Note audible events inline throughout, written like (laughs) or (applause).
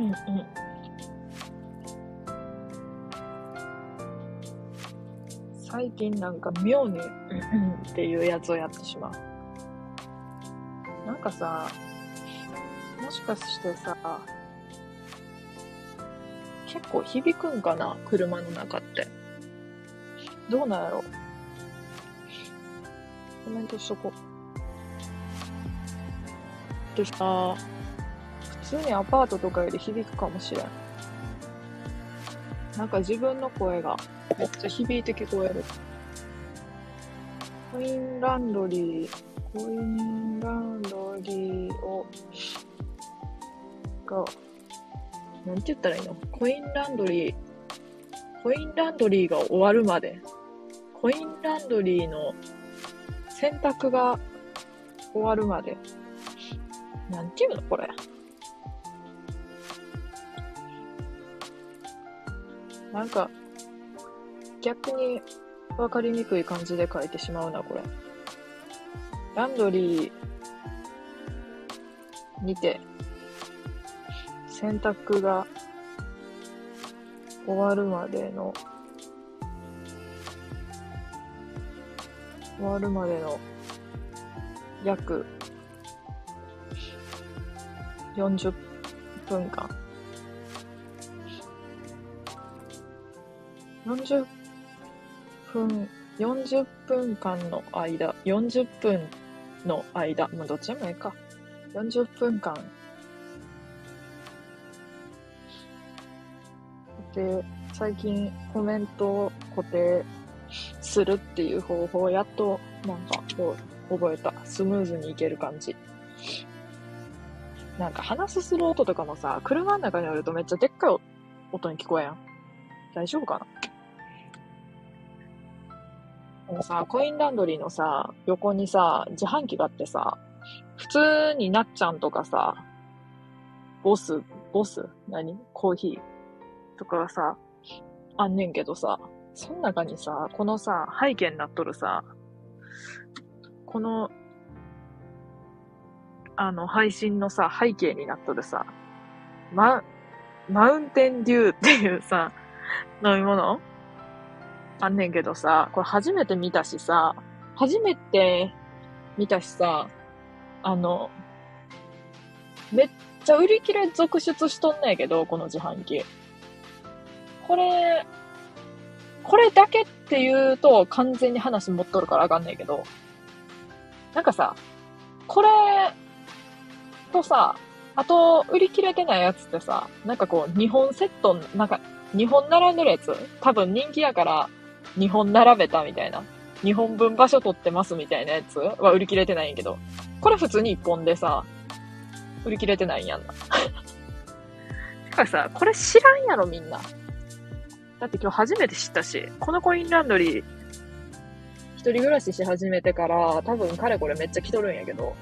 うんうん。最近なんか妙に、っていうやつをやってしまう。なんかさ、もしかしてさ、結構響くんかな車の中って。どうなんやろコメントしとこう。でさ、普通にアパートとかより響くかもしれん。なんか自分の声がめっちゃ響いて聞こえる。コインランドリー、コインランドリーを、が、なんて言ったらいいの？コインランドリー、コインランドリーが終わるまで、コインランドリーの洗濯が終わるまで、なんていうのこれ？なんか、逆にわかりにくい感じで書いてしまうな、これ。ランドリーにて、洗濯が終わるまでの、終わるまでの約40分間。40分、40分間の間、40分の間、まあ、どっちでもいいか。40分間。で、最近コメントを固定するっていう方法やっと、なんか、こう、覚えた。スムーズにいける感じ。なんか話すする音とかもさ、車の中にあるとめっちゃでっかい音に聞こえやん。大丈夫かな？このさ、コインランドリーのさ、横にさ、自販機があってさ、普通になっちゃんとかさ、ボス、ボス？何？コーヒー？とかがさ、あんねんけどさ、その中にさ、このさ、背景になっとるさ、この、あの、配信のさ、背景になっとるさ、マ、マウンテンデューっていうさ、飲み物？あんねんけどさ、これ初めて見たしさ、初めて見たしさ、あの、めっちゃ売り切れ続出しとんねんけど、この自販機。これ、これだけって言うと完全に話持っとるからあかんねんけど、なんかさ、これとさ、あと、売り切れてないやつってさ、なんかこう、2本セット、なんか、2本並んでるやつ？多分人気やから、2本並べたみたいな。2本分場所取ってますみたいなやつ？は売り切れてないんやけど、これ普通に1本でさ、売り切れてないんやんな。てかさ、これ知らんやろみんな。だって今日初めて知ったし、このコインランドリー、一人暮らしし始めてから、多分かれこれめっちゃ来とるんやけど、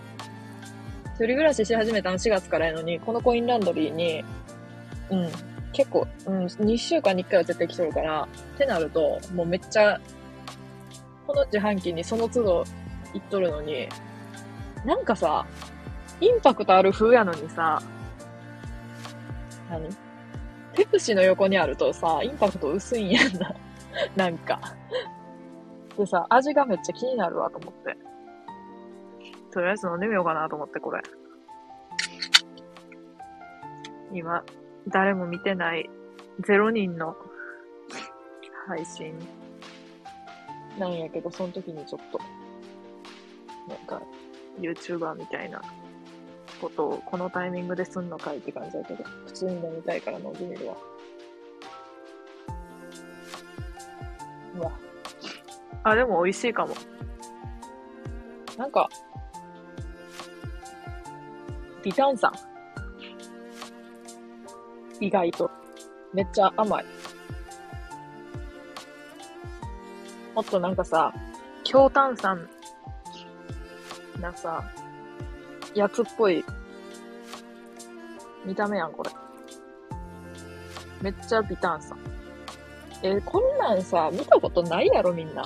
一人暮らしし始めたの4月からやのに、このコインランドリーに、うん、結構、うん、2週間に1回は絶対来とるから、ってなると、もうめっちゃ、この自販機にその都度行っとるのに、なんかさ、インパクトある風やのにさ、何？ペプシの横にあるとさ、インパクト薄いんやんな。(laughs) なんか。でさ、味がめっちゃ気になるわと思って。とりあえず飲んでみようかなと思って、これ。今、誰も見てない0人の配信なんやけど、その時にちょっと、なんか、YouTuber みたいなことをこのタイミングですんのかいって感じだけど、普通に飲みたいから飲んでみるわ。うわ。あ、でも美味しいかも。なんか、微炭酸。意外と。めっちゃ甘い。もっとなんかさ、強炭酸なさ、やつっぽい見た目やん、これ。めっちゃ微炭酸。えーこんなんさ、見たことないやろ、みんな。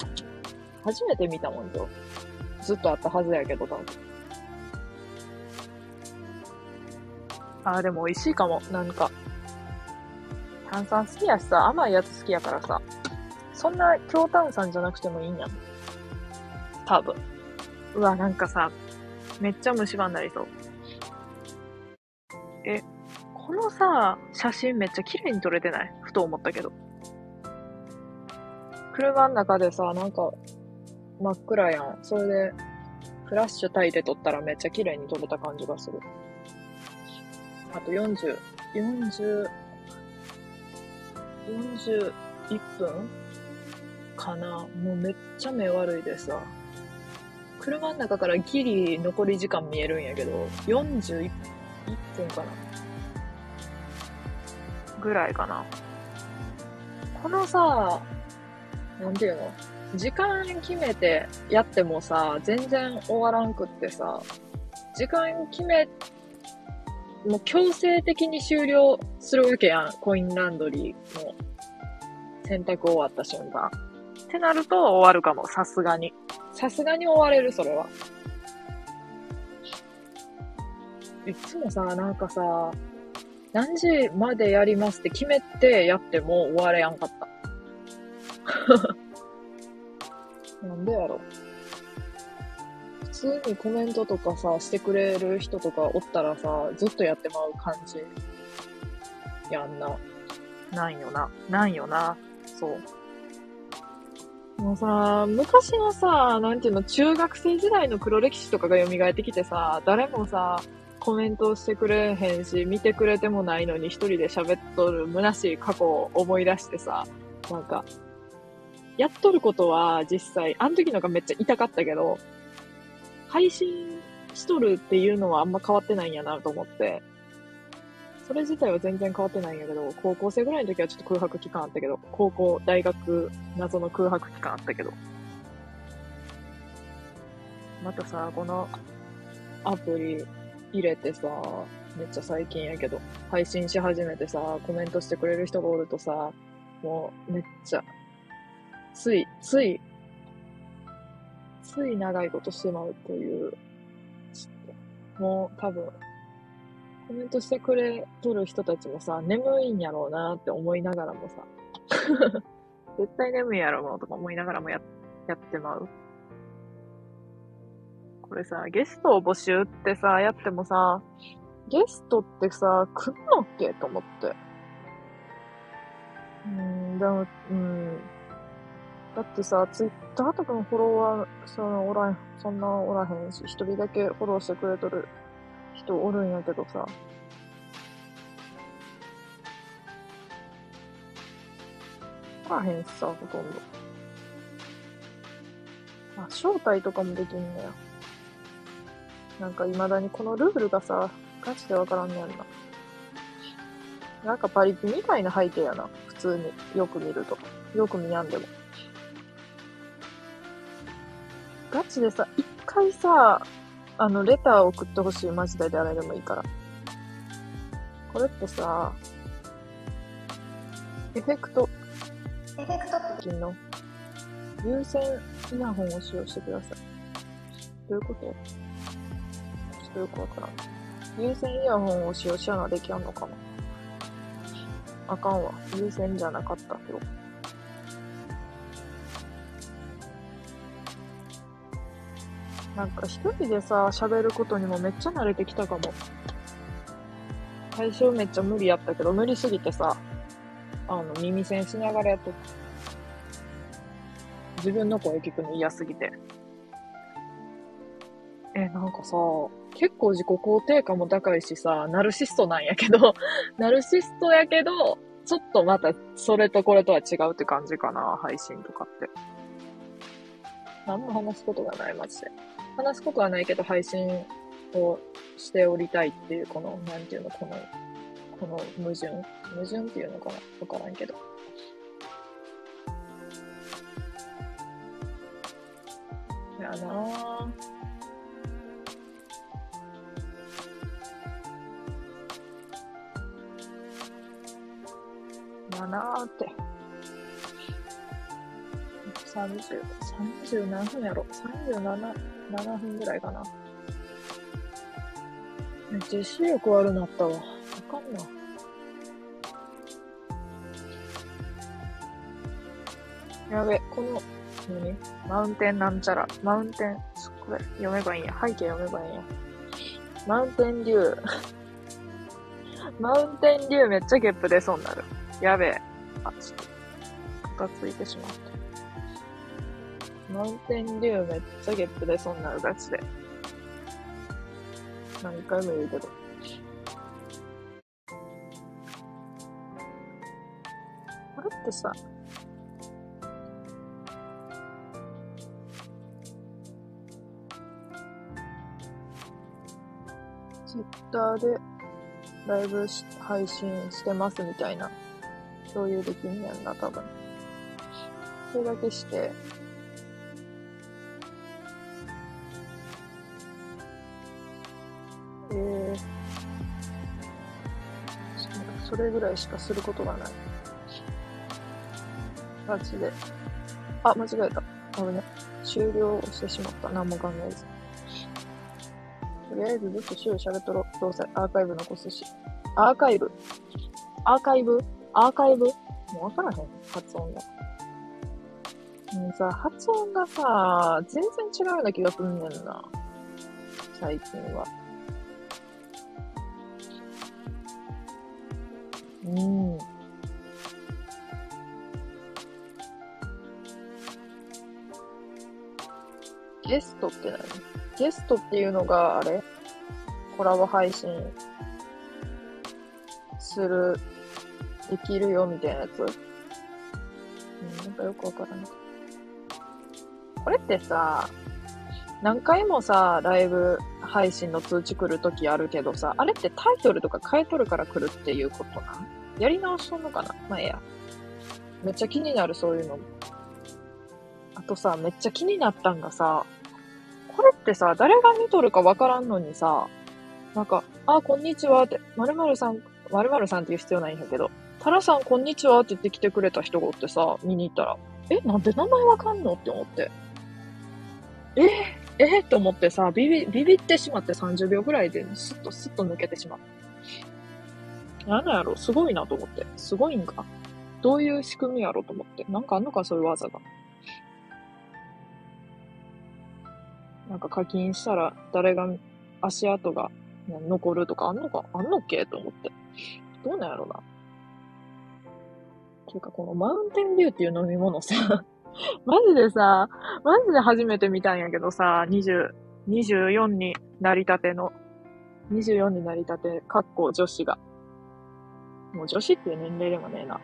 初めて見たもんよ。ずっとあったはずやけど、多分。あーでも美味しいかも。なんか。炭酸好きやしさ、甘いやつ好きやからさ。そんな強炭酸じゃなくてもいいんやん。多分。うわ、なんかさ、めっちゃ虫歯になりそう。え、このさ、写真めっちゃ綺麗に撮れてない？ふと思ったけど。車の中でさ、なんか、真っ暗やん。それで、フラッシュ焚いて撮ったらめっちゃ綺麗に撮れた感じがする。あと40、40、41分かな。もうめっちゃ目悪いでさ。車の中からギリ残り時間見えるんやけど、41分かな。ぐらいかな。このさ、なんていうの？時間決めてやってもさ、全然終わらんくってさ、時間決め、もう強制的に終了するわけやん。コインランドリーの洗濯終わった瞬間。ってなると終わるかも、さすがに。さすがに終われる、それは。いつもさ、なんかさ、何時までやりますって決めてやっても終われやんかった。(laughs) なんでやろ。普通にコメントとかさ、してくれる人とかおったらさ、ずっとやってまう感じ。やんな。なんよな。なんよな。そう。もうさ、昔のさ、なんていうの、中学生時代の黒歴史とかが蘇ってきてさ、誰もさ、コメントしてくれへんし、見てくれてもないのに一人で喋っとる虚しい過去を思い出してさ、なんか、やっとることは実際、あの時のがめっちゃ痛かったけど、配信しとるっていうのはあんま変わってないんやなと思って、それ自体は全然変わってないんやけど、高校生ぐらいの時はちょっと空白期間あったけど、高校、大学、謎の空白期間あったけど。またさ、このアプリ入れてさ、めっちゃ最近やけど、配信し始めてさ、コメントしてくれる人がおるとさ、もうめっちゃ、つい、つい、つい長いことしてまうという、ちょっと、もう多分、コメントしてくれとる人たちもさ、眠いんやろうなって思いながらもさ、(laughs) 絶対眠いやろうとか思いながらもややってまう。これさ、ゲストを募集ってさ、やってもさ、ゲストってさ、来んのっけと思って。うん、でも、うん。だってさ、ツイッターとかのフォロワー、その、おらん、そんなおらへんし、一人だけフォローしてくれとる人おるんやけどさ。おらへんしさ、ほとんど。あ、招待とかもできんねや。なんか未だにこのルールがさ、ガチでわからんねやんな。なんかパリピみたいな背景やな。普通に。よく見ると。よく見やんでも。ガチでさ、一回さ、あの、レター送ってほしい。マジで誰でもいいから。これってさ、エフェクト、エフェクト付きの？有線イヤホンを使用してください。どういうこと？ちょっとよくわからん。有線イヤホンを使用しやなできやんのかなあかんわ。有線じゃなかったよ。なんか一人でさ、喋ることにもめっちゃ慣れてきたかも。最初めっちゃ無理やったけど、無理すぎてさ、あの、耳栓しながらやっとった。自分の声聞くの嫌すぎて。え、なんかさ、結構自己肯定感も高いしさ、ナルシストなんやけど、(laughs) ナルシストやけど、ちょっとまたそれとこれとは違うって感じかな、配信とかって。何も話すことがない、マジで。話すことはないけど、配信をしておりたいっていう、この、なんていうの、この、この矛盾矛盾っていうのかな？わからんけど。やなぁ。だなーって。30、30何分やろ ?37、7分ぐらいかな。めっちゃ視力悪なったわ。あかんな。やべ、この、何？マウンテンなんちゃら。マウンテン、これ、読めばいいんや。背景読めばいいんや。マウンテンデュー。マウンテンデューめっちゃゲップ出そうになる。やべえ。あ、ちょっと、ガついてしまった。マウンテンデューめっちゃゲップ出そうになるガチで。何回も言うけど。これってさ、ツイッターでライブ配信してますみたいな共有できんねんな、多分。それだけして、えー、それぐらいしかすることがない。マジで。あ、間違えた。ごめんね。終了してしまった。何も考えず。とりあえずずっと週喋っとろ。どうせアーカイブ残すし。アーカイブ？アーカイブ？アーカイブ？もうわからへん。発音が。もうさ、発音がさ、全然違うような気がすんねんな。最近は。うん。ゲストって何？ゲストっていうのが、あれ？コラボ配信する、できるよみたいなやつ？うん、なんかよくわからない。これってさ、何回もさ、ライブ配信の通知来るときあるけどさ、あれってタイトルとか変えとるから来るっていうことなやり直しとんのかな？まあ、ええや。めっちゃ気になる、そういうの。あとさ、めっちゃ気になったんがさ、これってさ、誰が見とるかわからんのにさ、なんか、あ、こんにちはって、〇〇さん、〇〇さんって言う必要ないんやけど、タラさんこんにちはって言って来てくれた人がおってさ、見に行ったら、え、なんで名前わかんの？って思って。え？えー、って思ってさ、ビビ、ビビってしまって30秒ぐらいで、スッとスッと抜けてしまった。なんやろ？すごいなと思って。すごいんか？どういう仕組みやろと思って。なんかあんのかそういう技が。なんか課金したら誰が足跡が残るとかあんのか？あんのっけ？と思って。どうなんやろな。ていうかこのマウンテンデューっていう飲み物さ (laughs) マジでさ、マジで初めて見たんやけどさ、20、24になりたての、24になりたて、かっこ女子が。もう女子っていう年齢でもねえな。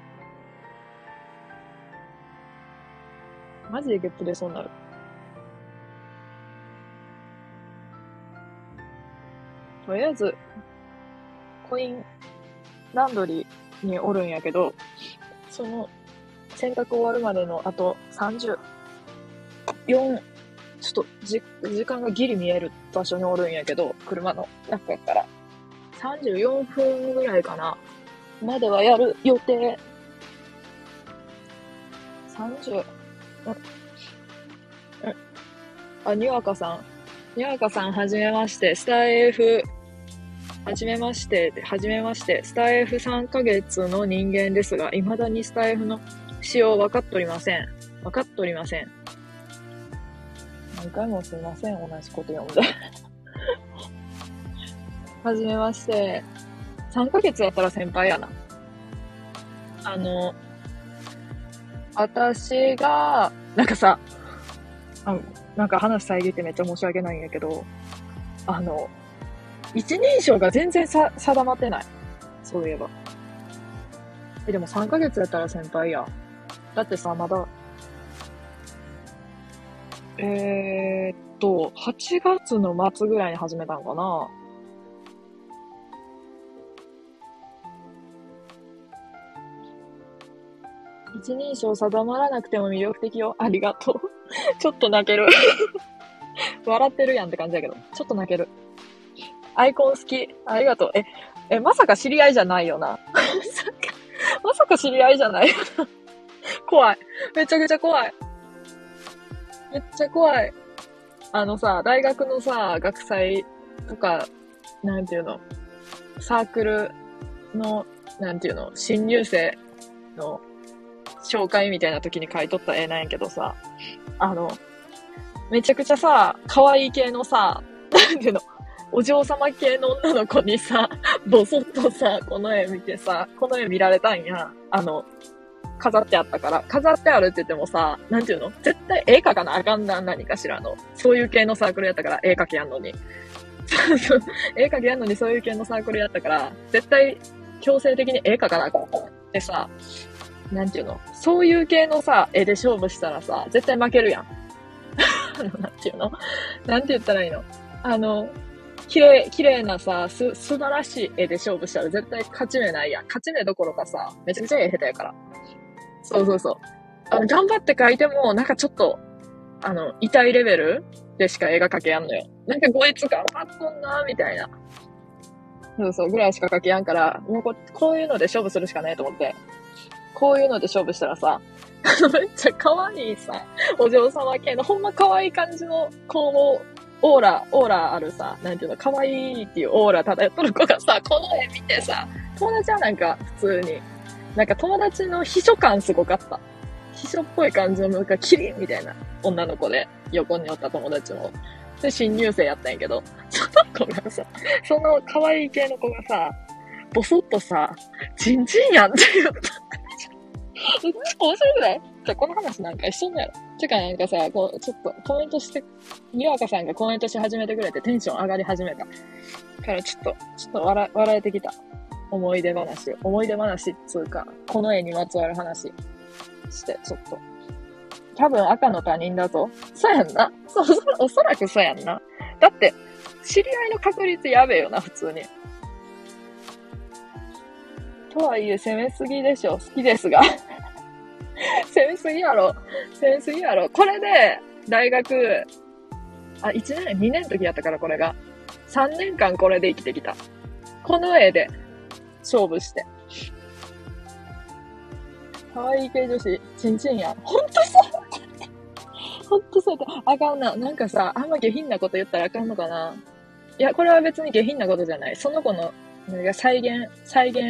マジでゲップ出そうになる。とりあえず、コインランドリーにおるんやけど、その洗濯終わるまでのあと34、ちょっとじ時間がギリ見える場所におるんやけど、車の中から。34分ぐらいかな。まではやる予定。30、うん。うん。あ、にわかさん。にわかさん、はじめまして。スター f はじめまして。はじめまして。スター F3 ヶ月の人間ですが、未だにスター F の使用分かっておりません。分かっておりません。何回もすいません、同じこと読んで。(laughs) はじめまして。3ヶ月だったら先輩やな。あの、私が、なんかさ、あなんか話遮ってめっちゃ申し訳ないんやけど、あの、一人称が全然さ定まってない。そういえば。え、でも3ヶ月やったら先輩や。だってさ、まだ、えー、っと、8月の末ぐらいに始めたのかな一人称定まらなくても魅力的よ。ありがとう。(laughs) ちょっと泣ける。(laughs) 笑ってるやんって感じだけど。ちょっと泣ける。アイコン好き。ありがとう。え、え、まさか知り合いじゃないよな。(laughs) まさか知り合いじゃないよな。(laughs) 怖い。めちゃくちゃ怖い。めっちゃ怖い。あのさ、大学のさ、学祭とかなんていうの、サークルの、なんていうの、新入生の紹介みたいな時に書いとった絵なんやけどさ、あの、めちゃくちゃさ、可愛い系のさ、なんていうの、お嬢様系の女の子にさ、ぼそっとさ、この絵見てさ、この絵見られたんや。あの、飾ってあったから。飾ってあるって言ってもさ、なんていうの？絶対絵描かなあかんな、何かしらの。そういう系のサークルやったから、絵描きやんのに。(laughs) 絵描きやんのにそういう系のサークルやったから、絶対強制的に絵描かなあかんってさ、なんていうの？そういう系のさ、絵で勝負したらさ、絶対負けるやん。(laughs) なんていうの？なんて言ったらいいの？あの、綺麗、綺麗なさ、す、素晴らしい絵で勝負したら絶対勝ち目ないやん。勝ち目どころかさ、めちゃくちゃ絵下手やから。そうそうそう。あの、頑張って描いても、なんかちょっと、あの、痛いレベルでしか絵が描けやんのよ。なんかこいつ頑張っとんな、みたいな。そうそう、ぐらいしか描けやんから、もうここういうので勝負するしかないと思って。こういうので勝負したらさ、(laughs) めっちゃ可愛いさ、お嬢様系の、ほんま可愛い感じの子も、オーラ、オーラあるさ、なんていうの、可愛いっていうオーラ漂っとる子がさ、この絵見てさ、友達はなんか普通に、なんか友達の秘書感すごかった。秘書っぽい感じの、なんかキリンみたいな女の子で、横におった友達も。で、新入生やったんやけど、その子がさ、その可愛い系の子がさ、ボソッとさ、チンチンやんって言った。面白くない？じゃこの話なんか一緒だよ。てかなんかさ、こう、ちょっとコメントして、にわかさんがコメントし始めてくれてテンション上がり始めた。からちょっと、ちょっと笑、笑えてきた。思い出話。思い出話っつうか、この絵にまつわる話して、ちょっと。多分赤の他人だぞ。そうやんな。そう、おそらくそうやんな。だって、知り合いの確率やべえよな、普通に。とはいえ、攻めすぎでしょ。好きですが。(laughs) 攻めすぎやろ。攻めすぎやろ。これで、大学、あ、1年、2年の時やったから、これが。3年間これで生きてきた。この絵で、勝負して。可愛い系女子、ちんちんや。ほんとそうほんとそうだ。あかんな。なんかさ、あんま下品なこと言ったらあかんのかないや、これは別に下品なことじゃない。その子の、なんか再現、再現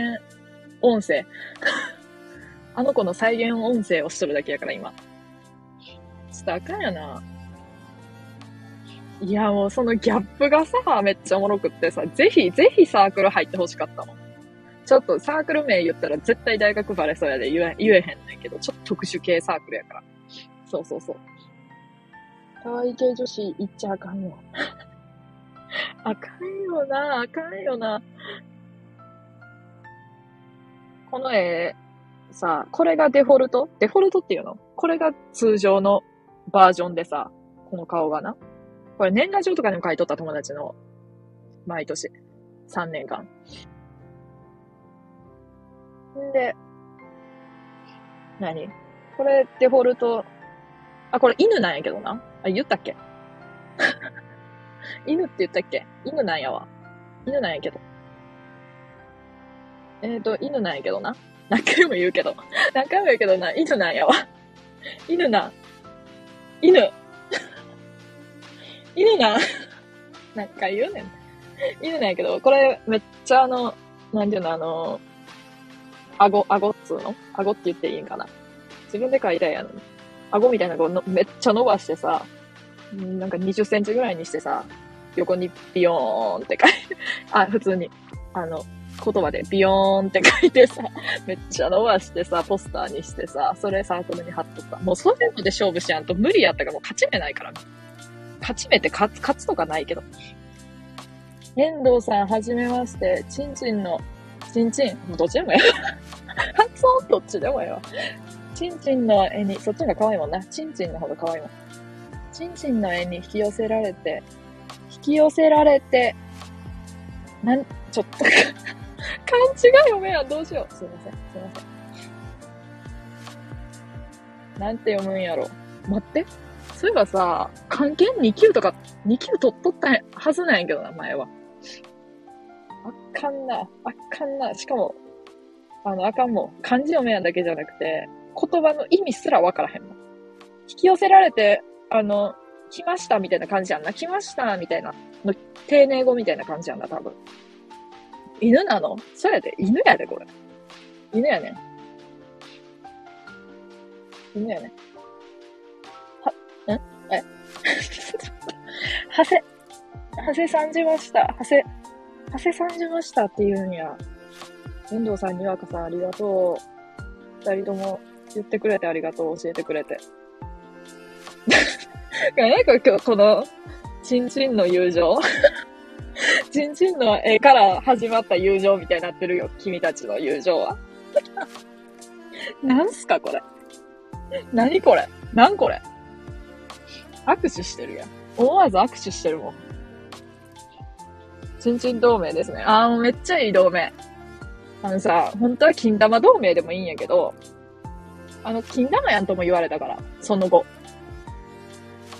音声。(laughs) あの子の再現音声をしとるだけやから、今。ちょっとあかんやな。いや、もうそのギャップがさ、めっちゃおもろくってさ、ぜひ、ぜひサークル入ってほしかったの。ちょっとサークル名言ったら絶対大学バレそうやで言え言えへんねんけど、ちょっと特殊系サークルやから。そうそうそう。可愛い系女子言っちゃあかんよ。あかんよな、あかんよな。この絵、さ、これがデフォルト？デフォルトっていうの？これが通常のバージョンでさ、この顔がな？これ年賀状とかにも書いとった友達の、毎年。3年間。んで、何？これデフォルト、あ、これ犬なんやけどな。あ、言ったっけ？(laughs) 犬って言ったっけ？犬なんやわ。犬なんやけど。えっ、ー、と、犬なんやけどな。何回も言うけど。(laughs) 何回も言うけどな、犬なんやわ。犬な。犬。(laughs) 犬な。何回言うねん。犬なんやけど、これめっちゃあの、なんていうの、あの、顎、顎っつうの？顎って言っていいんかな？自分で書いたやのに。顎みたいなののめっちゃ伸ばしてさ、なんか20センチぐらいにしてさ、横にビヨーンって書いて、(laughs) あ、普通に、あの、言葉でビヨーンって書いてさ、めっちゃ伸ばしてさ、ポスターにしてさ、それサークルに貼っとった。もうそういうので勝負しやんと無理やったからもう勝ち目ないから。勝ち目って勝つ、勝つとかないけど。遠藤さん、はじめまして。ちんちんの、ちんちん、どっちでもええ発音どっちでもええわ。ちんちんの絵に、そっちが可愛いもんな。ちんちんの方が可愛いもん。ちんちんの絵に引き寄せられて、引き寄せられて、なん、ちょっと (laughs) 漢字が読めやん。どうしよう。すいません。すいません。なんて読むんやろ。待って。そういえばさ、漢検2級とか、2級取っとったはずなんやけどな、前は。かんな。あかんな。しかも、あの、あかんもん。漢字読めやだけじゃなくて、言葉の意味すらわからへんもん。引き寄せられて、あの、来ましたみたいな感じやんな。来ましたみたいな。の、丁寧語みたいな感じやんな、多分。犬なの？それで、犬やで、これ。犬やね。犬やね。は、ん？え？(laughs) はせ、はせさんじました。はせ、はせさんじましたって言うんや。遠藤さん、にわかさん、ありがとう。二人とも言ってくれてありがとう。教えてくれて。(laughs) なんか今日、この、ちんちんの友情ちんちんの絵から始まった友情みたいになってるよ。君たちの友情は。(laughs) なんすかこれ。何これなんこれ握手してるやん。思わず握手してるもん。ちんちん同盟ですね。あーもうめっちゃいい同盟。あのさ、本当は金玉同盟でもいいんやけど、あの、金玉やんとも言われたから、その後。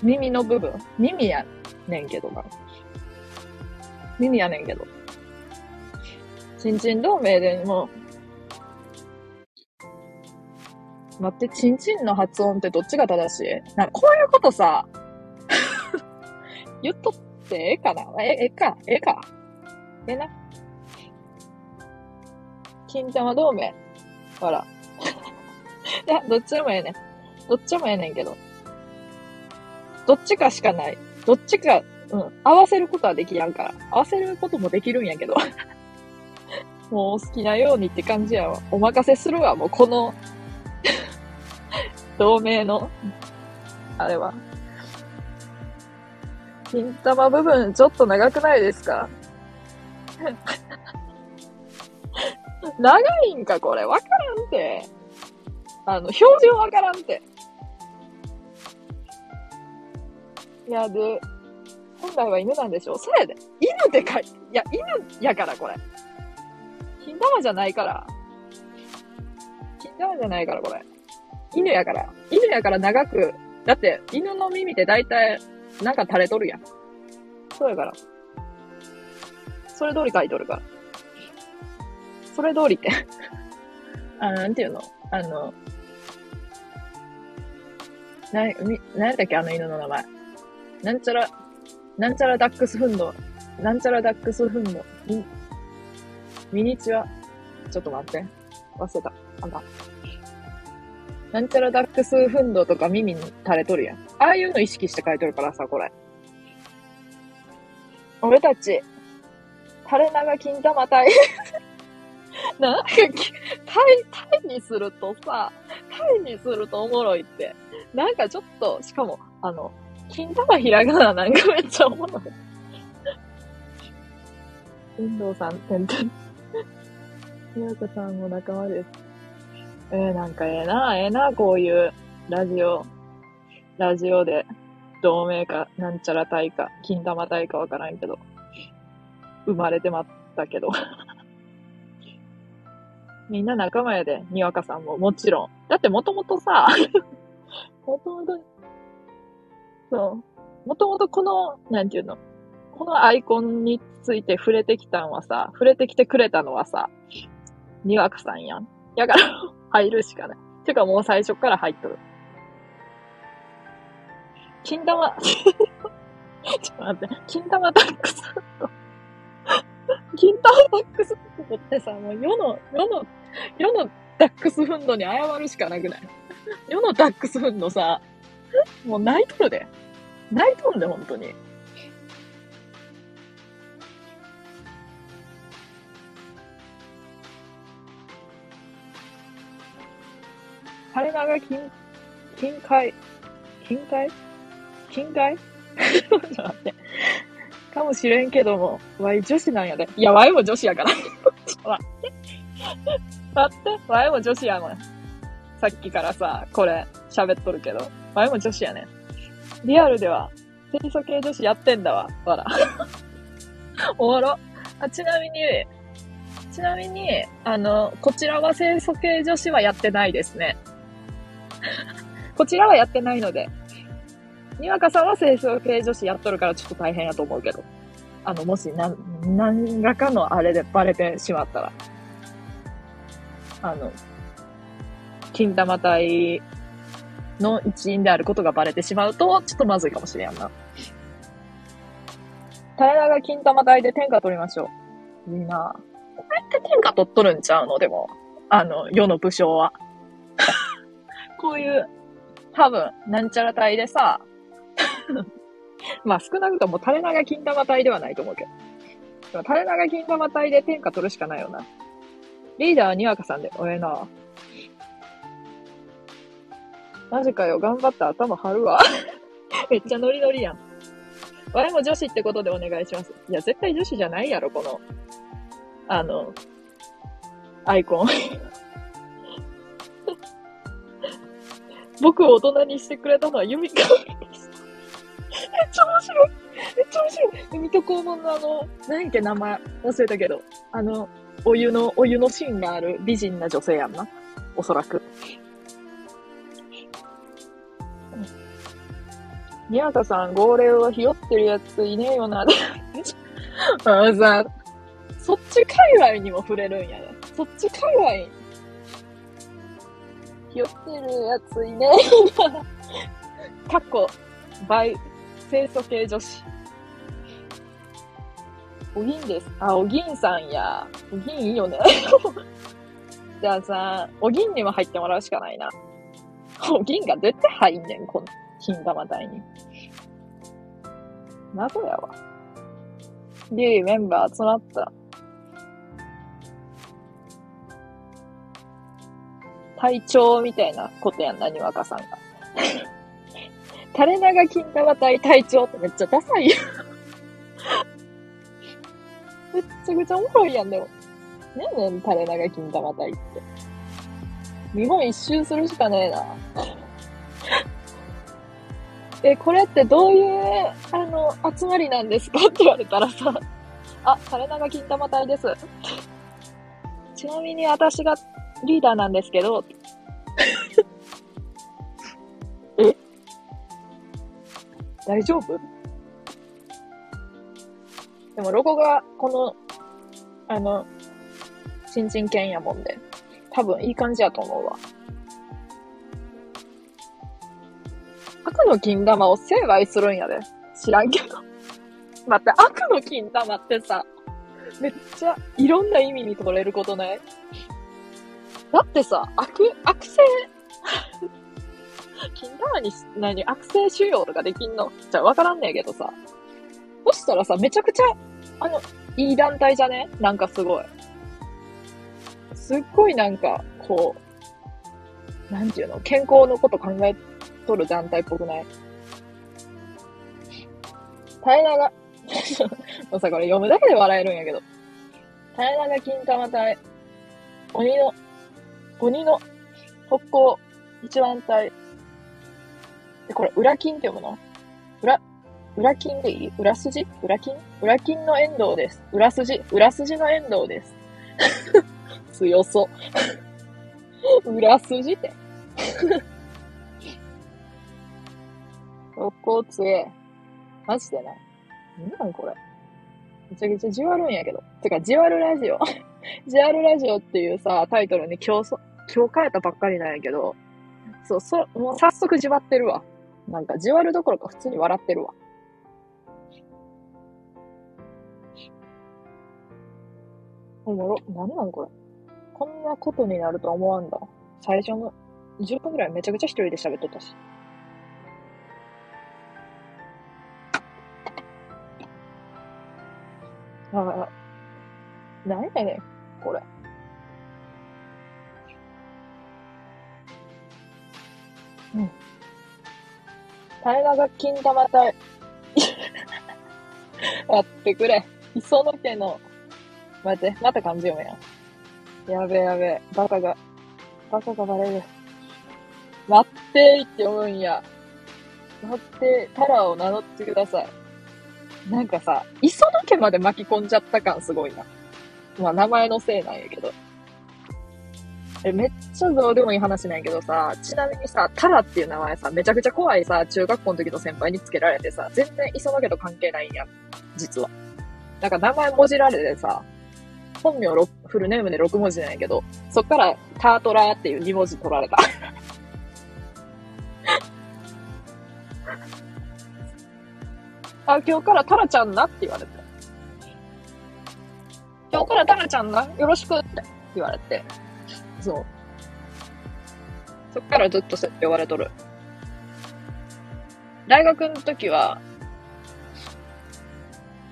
耳の部分。耳やねんけどな。耳やねんけど。ちんちん同盟でも、待って、ちんちんの発音ってどっちが正しい？なんかこういうことさ、(laughs) 言っとってええかな？え、ええか？ええか？ええな？金玉同盟。ほら。(laughs) いや、どっちでもええねん。どっちもええねんけど。どっちかしかない。どっちか、うん。合わせることはできやんから。合わせることもできるんやけど。(laughs) もう好きなようにって感じやわ。お任せするわ、もうこの (laughs) 同盟の、あれは。金玉部分ちょっと長くないですか？(laughs) 長いんか、これ？わからんて。あの、表情わからんて。いや、で、本来は犬なんでしょうそうやで。犬でかい。いや、犬やから、これ。金玉じゃないから。金玉じゃないから、これ。犬やから。犬やから長く。だって、犬の耳って大体、なんか垂れとるやん。そうやから。それ通り書いとるから。それ通りって (laughs) あの、なんていうの？あの、な、み、なんやっけあの犬の名前。なんちゃら、なんちゃらダックスフンド。なんちゃらダックスフンド。ミ、ミニチュア。ちょっと待って。忘れた。あんた。なんちゃらダックスフンドとか耳に垂れとるやん。ああいうの意識して書いとるからさ、これ。俺たち、垂れ長金玉体。(laughs) なんか、タイ、タイにするとさ、タイにするとおもろいって。なんかちょっと、しかも、あの、金玉ひらがななんかめっちゃおもろい。運動さん、てんてん。ひよこさんも仲間です。えー、なんかええな、ええな、こういうラジオ、ラジオで、同盟か、なんちゃら隊か、金玉隊かわからんけど、生まれてまったけど。(laughs) みんな仲間やで、にわかさんももちろん。だってもともとさ、(laughs) もともと、そう、もともとこの、なんていうの、このアイコンについて触れてきたんはさ、触れてきてくれたのはさ、にわかさんやん。やから入るしかない。てかもう最初から入っとる。金玉、(laughs) ちょっと待って、金玉タックスフンド。金玉タックスフンドってさ、もう世の、世の、世のダックスフンドに謝るしかなくない？世のダックスフンドさ、もう泣いとるで。泣いとんで、本当に。彼らが金、金塊、金塊？金 (laughs) 塊ちょっと待って。かもしれんけども、ワイ女子なんやで。いや、ワイも女子やから。ちょっと待って。待って、ワイも女子やもん。さっきからさ、これ、喋っとるけど。ワイも女子やね。リアルでは、清楚系女子やってんだわ。わら。(laughs) おもろ。あ、ちなみに、ちなみに、あの、こちらは清楚系女子はやってないですね。(laughs) こちらはやってないので、にわかさんは清楚系女子やっとるからちょっと大変やと思うけど。あの、もし、な、何らかのあれでバレてしまったら、あの、金玉体の一員であることがバレてしまうと、ちょっとまずいかもしれんな。平長金玉隊で天下取りましょう。いいなこうやって天下取っとるんちゃうの？でも、あの、世の武将は。こういう、多分、なんちゃら隊でさ、(laughs) まあ少なくとも垂れ長金玉隊ではないと思うけど。でも垂れ長金玉隊で天下取るしかないよな。リーダーはにわかさんで、おえな。マジかよ、頑張って頭張るわ。(laughs) めっちゃノリノリやん。我も女子ってことでお願いします。いや、絶対女子じゃないやろ、この、あの、アイコン。僕を大人にしてくれたのはユミカです。めっちゃ面白い。めっちゃ面白い。水戸黄門のあの、何やっけ名前忘れたけど、あの、お湯の、お湯のシーンがある美人な女性やんな。おそらく。宮田さん、号令はひよってるやついねえよな。(laughs) あのさ、そっち界隈にも触れるんやね。そっち界隈隈。ひよってるやついねえ。かっこ、バイ、清楚系女子。おぎんです。あ、おぎんさんや。おぎんいいよね。(laughs) じゃあさ、おぎんにも入ってもらうしかないな。おぎんが絶対入んねん、この。金玉台に。謎やわ。リュウメンバー集まった。隊長みたいなことやんな、にわかさんが。垂れ長金玉隊隊長ってめっちゃダサいよめっちゃくちゃおもろいやん、でも。ねんねん、垂れ長金玉隊って。日本一周するしかねえな。え、これってどういう、あの、集まりなんですか？って言われたらさ、あ、垂れ長金玉隊です。ちなみに私がリーダーなんですけど、(laughs) え？大丈夫？でもロゴがこの、あの、新人犬やもんで、多分いい感じやと思うわ。悪の金玉を成敗するんやで。知らんけど。待って、悪の金玉ってさ、めっちゃいろんな意味に取れることない？だってさ、悪、悪性 (laughs) 金玉に何、悪性腫瘍とかできんの？じゃわからんねえけどさ。そしたらさ、めちゃくちゃ、あの、いい団体じゃね？なんかすごい。すっごいなんか、こう、なんていうの？健康のこと考えとる団体っぽくない？平らが、(laughs) もうさ、これ読むだけで笑えるんやけど。平らが金玉隊、鬼の、鬼の特攻一番隊。で、これ、裏金って読むの？裏、裏金でいい？裏筋？裏金？裏金の遠藤です。裏筋？裏筋の遠藤です。(laughs) 強そう。(laughs) 裏筋って。(laughs) 六甲強え。マジでな。なんなんこれ？めちゃくちゃじわるんやけど。てか、じわるラジオ。じわるラジオっていうさ、タイトルに今日そ、今日変えたばっかりなんやけど、そう、そ、もう早速じわってるわ。なんか、じわるどころか普通に笑ってるわ。おもろ。なんなんこれ。こんなことになると思わんだ。最初の10分くらいめちゃくちゃ一人で喋っとったし。ああ、なんやねん、これ。うん。平らが金玉隊。(laughs) 待ってくれ。磯野家の、待って、また漢字読めや。やべやべ。バカが、バカがバレる。待ってーって読むんや。待って、タラを名乗ってください。なんかさ、磯野家まで巻き込んじゃった感すごいな。まあ名前のせいなんやけど。え、めっちゃどうでもいい話なんやけどさ、ちなみにさ、タラっていう名前さ、めちゃくちゃ怖いさ、中学校の時の先輩につけられてさ、全然磯野家と関係ないんや、実は。なんか名前文字られてさ、本名フルネームで6文字なんやけど、そっからタートラーっていう2文字取られた。あ、今日からタラちゃんなって言われて。今日からタラちゃんな？よろしくって言われて。そう。そっからずっとそうって呼ばれとる。大学の時は、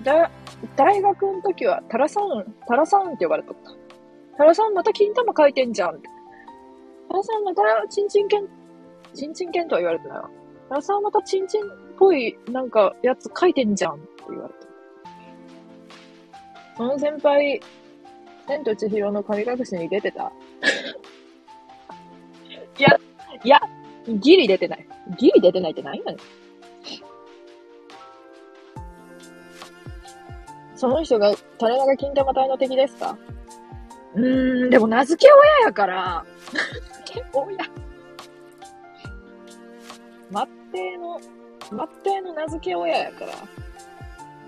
だ、大学の時は、タラさん、タラさんって呼ばれとった。タラさんまた金玉書いてんじゃん。タラさんまたチンチンケン、チンチンケンとは言われてないわ。タラさんまたチンチンっぽいなんかやつ書いてんじゃんって言われて。その先輩、千と千尋の神隠しに出てたいや、いや、ギリ出てない。ギリ出てないって何やねん。その人が種中金玉隊の敵ですか？うーん、でも名付け親やから、名付け親。末帝の、末帝の名付け親やから、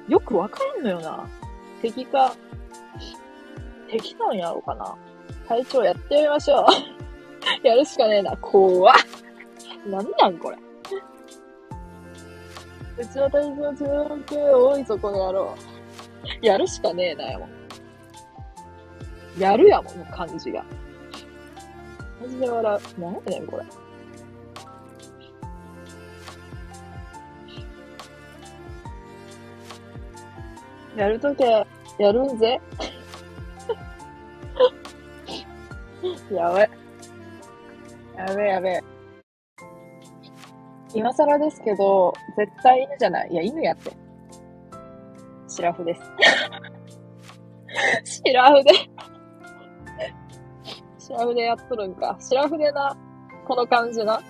よくわからんのよな。敵か、敵なんやろうかな。隊長やってみましょう。(laughs) やるしかねえな。怖っ。なんなんこれ。うちの隊長中継多いぞ、この野郎。やるしかねえなよ。やるやもん、感じが。マジで笑う。なんやねん、これ。やるときはやるんぜ。やべ。やべやべ。今更ですけど、絶対犬じゃない？いや、犬やって。シラフです。(laughs) シラフでシラフでやっとるんか。シラフでな。この感じな。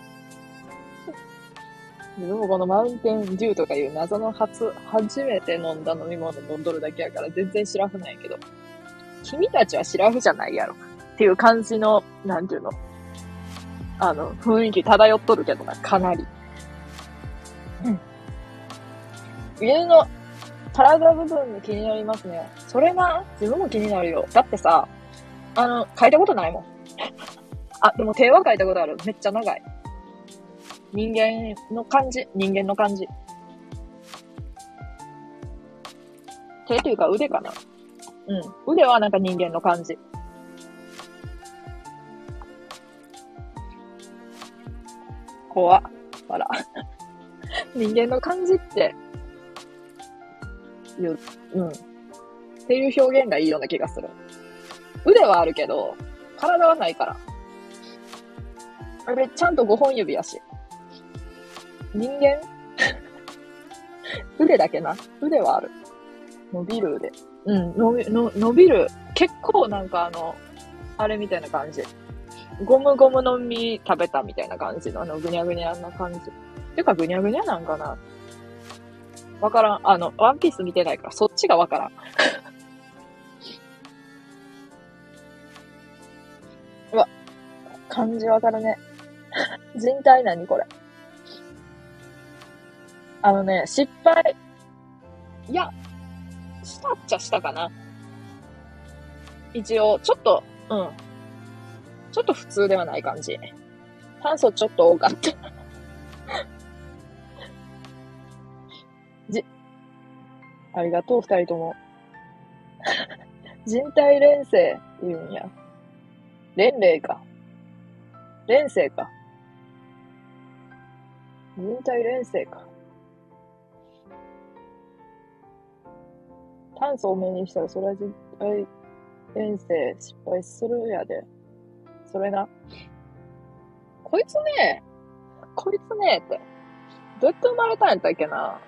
でもこのマウンテンデューとかいう謎の初、初めて飲んだ飲み物飲んどるだけやから全然シラフないけど。君たちはシラフじゃないやろ。っていう感じの、なんていうの？あの、雰囲気漂っとるけどな、かなり。うん。家の体部分が気になりますね。それな、自分も気になるよ。だってさ、あの、書いたことないもん。(laughs) あ、でも手は書いたことある。めっちゃ長い。人間の感じ。人間の感じ。手というか腕かな。うん。腕はなんか人間の感じ。怖っ。あら。人間の感じって、いう、うん。っていう表現がいいような気がする。腕はあるけど、体はないから。あれ、ちゃんと5本指やし。人間？(laughs) 腕だけな？腕はある。伸びる腕。うん、伸び、の伸びる。結構なんかあの、あれみたいな感じ。ゴムゴムの実食べたみたいな感じの、あの、ぐにゃぐにゃな感じ。てか、ぐにゃぐにゃなんかな？わからん。あの、ワンピース見てないから、そっちがわからん。(laughs) うわ、漢字わかるね。人体何これ？あのね、失敗。いや、したっちゃしたかな。一応、ちょっと、うん。ちょっと普通ではない感じ。炭素ちょっと多かった。じ、ありがとう、二人とも。人体連生言うんや。連霊か。連生か。人体連生か。炭素多めにしたら、それは人体連生失敗するやで。それな。こいつね、こいつね、って。どうやって生まれたんやったっけな。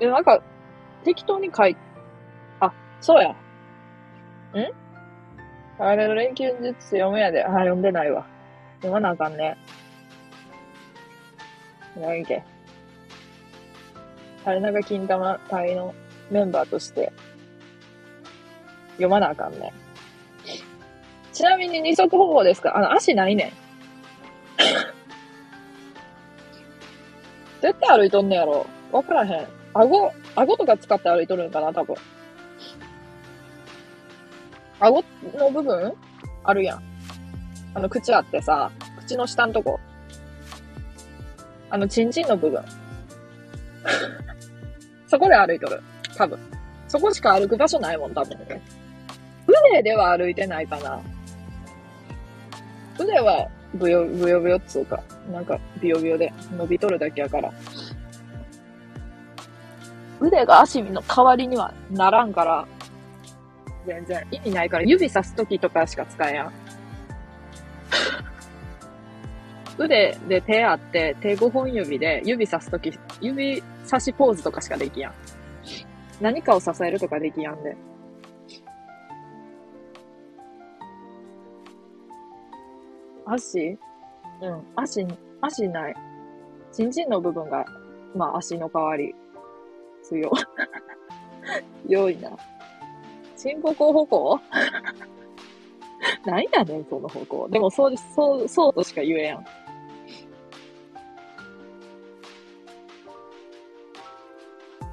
え、なんか、適当に書い、あ、そうや。ん？あれの連休術読むやで。あ、読んでないわ。読まなあかんね。何け。垂れ長金玉隊のメンバーとして、読まなあかんね。ちなみに二足歩行ですか？あの、足ないねん。(laughs) 絶対歩いとんねやろ。わからへん。顎、顎とか使って歩いとるんかな、多分。顎の部分？あるやん。あの、口あってさ、口の下のとこ。あの、チンチンの部分。(laughs) そこで歩いとる。多分。そこしか歩く場所ないもん、多分。腕では歩いてないかな。腕はブヨ、ブヨブヨっつうか、なんかビヨビヨで伸びとるだけやから。腕が足の代わりにはならんから、全然意味ないから、指さすときとかしか使えやん。(laughs) 腕で手あって、手5本指で指さすとき、指差しポーズとかしかできやん。何かを支えるとかできやんで。足？うん。足、足ない。チンチンの部分が、まあ足の代わり。強。(laughs) 良いな。チンポコ歩行？(laughs) 何やねん、その方向。でも、そう、そう、そうとしか言えやん。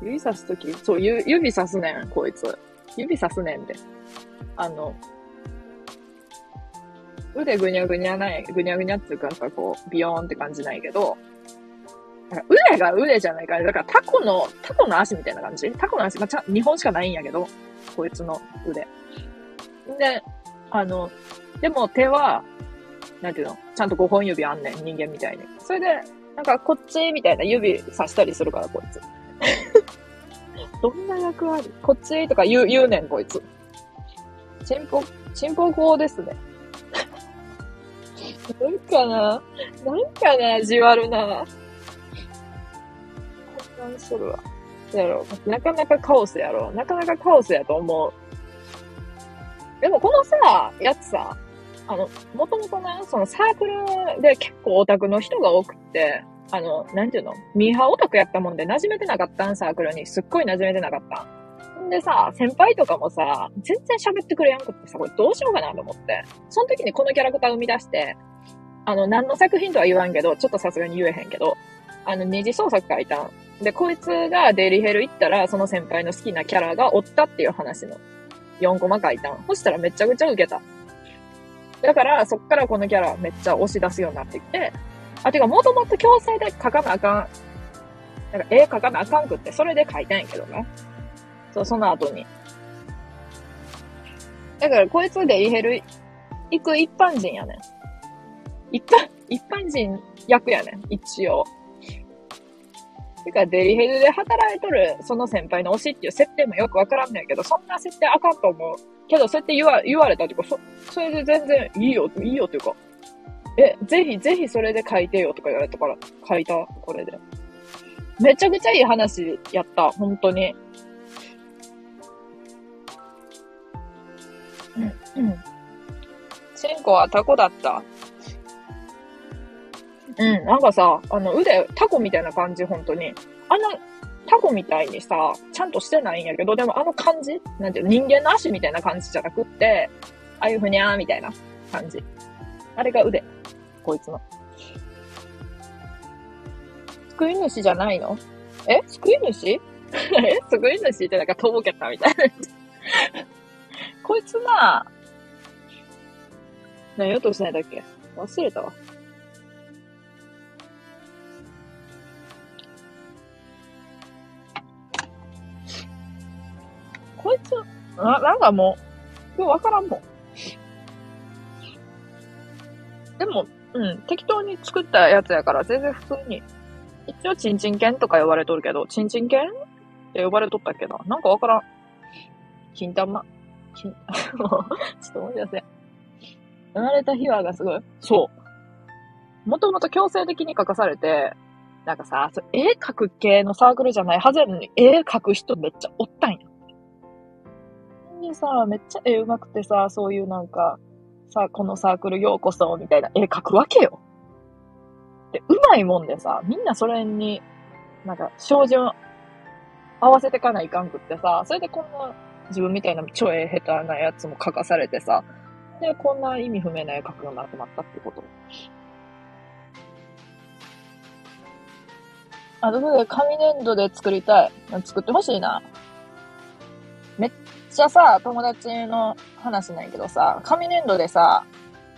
指さすとき、そう、ゆ指さすねん、こいつ。指さすねんで。あの、腕ぐにゃぐにゃない、ぐにゃぐにゃっていうかさ、こう、ビヨーンって感じないけど、腕が腕じゃないから、だからタコの、タコの足みたいな感じ？タコの足、まあ、ちゃ2本しかないんやけど、こいつの腕。で、あの、でも手は、なんていうの？ちゃんと5本指あんねん、人間みたいに。それで、なんかこっちみたいな指さしたりするから、こいつ。(laughs) どんな役割？こっちとか言う、言うねん、こいつ。チンポ、チンポ法ですね。なんかななんかなじわるな混乱するわ。やろう。なかなかカオスやろう。なかなかカオスやと思う。でもこのさ、やつさ、あの、もともとな、そのサークルで結構オタクの人が多くて、あの、なんていうの？ミーハーオタクやったもんで馴染めてなかったん、サークルに。すっごい馴染めてなかった。んでさ、先輩とかもさ、全然喋ってくれやんくってさ、これどうしようかなと思って。その時にこのキャラクター生み出して、あの、何の作品とは言わんけど、ちょっとさすがに言えへんけど、あの、二次創作書いたん。で、こいつがデリヘル行ったら、その先輩の好きなキャラがおったっていう話の4コマ書いたん。そしたらめちゃくちゃ受けた。だから、そっからこのキャラめっちゃ押し出すようになってきて、あ、てか、もともと強制で書かなあかん。なんか絵描かなあかんくって、それで書いたんやけどな。そう、その後に。だから、こいつデリヘル行く一般人やねん。一般、一般人役やねん、一応。てか、デリヘルで働いとる、その先輩の推しっていう設定もよくわからんねんけど、そんな設定あかんと思う。けど、そうやって言わ、言われたっていうか、そ、それで全然いいよ、いいよっていうか、え、ぜひ、ぜひそれで書いてよとか言われたから、書いた、これで。めちゃくちゃいい話やった、本当に。うん、うん。チンコはタコだった。うん、なんかさ、あの腕、タコみたいな感じ、本当に。あの、タコみたいにさ、ちゃんとしてないんやけど、でもあの感じなんていうの、人間の足みたいな感じじゃなくって、ああいうふにゃーみたいな感じ。あれが腕。こいつの。救い主じゃないの？え？救い主？(laughs) え？救い主ってなんかとぼけたみたいな。こいつな、何言おうとしないだっけ？忘れたわ。こいつ、な、なんかもう、ようわからんもん。でも、うん、適当に作ったやつやから全然普通に。一応、チンチン犬とか呼ばれとるけど、チンチン犬って呼ばれとったっけな？なんかわからん。金玉？金、(laughs) ちょっと思い出せ。生まれた秘話がすごい。そう。もともと強制的に書かされて、なんかさ、絵描く系のサークルじゃない？はずやのに、絵描く人めっちゃおったんや。にさ、めっちゃ絵上手くてさ、そういうなんか、さ、このサークルようこそ、みたいな絵描くわけよ。で、うまいもんでさ、みんなそれに、なんか、照準合わせてかないかんくってさ、それでこんな自分みたいな超絵下手なやつも書かされてさ、で、こんな意味不明な絵描くようになってまったってこと。あ、とで紙粘土で作りたい。作ってほしいな。めっちゃさ、友達の話ないけどさ、紙粘土でさ、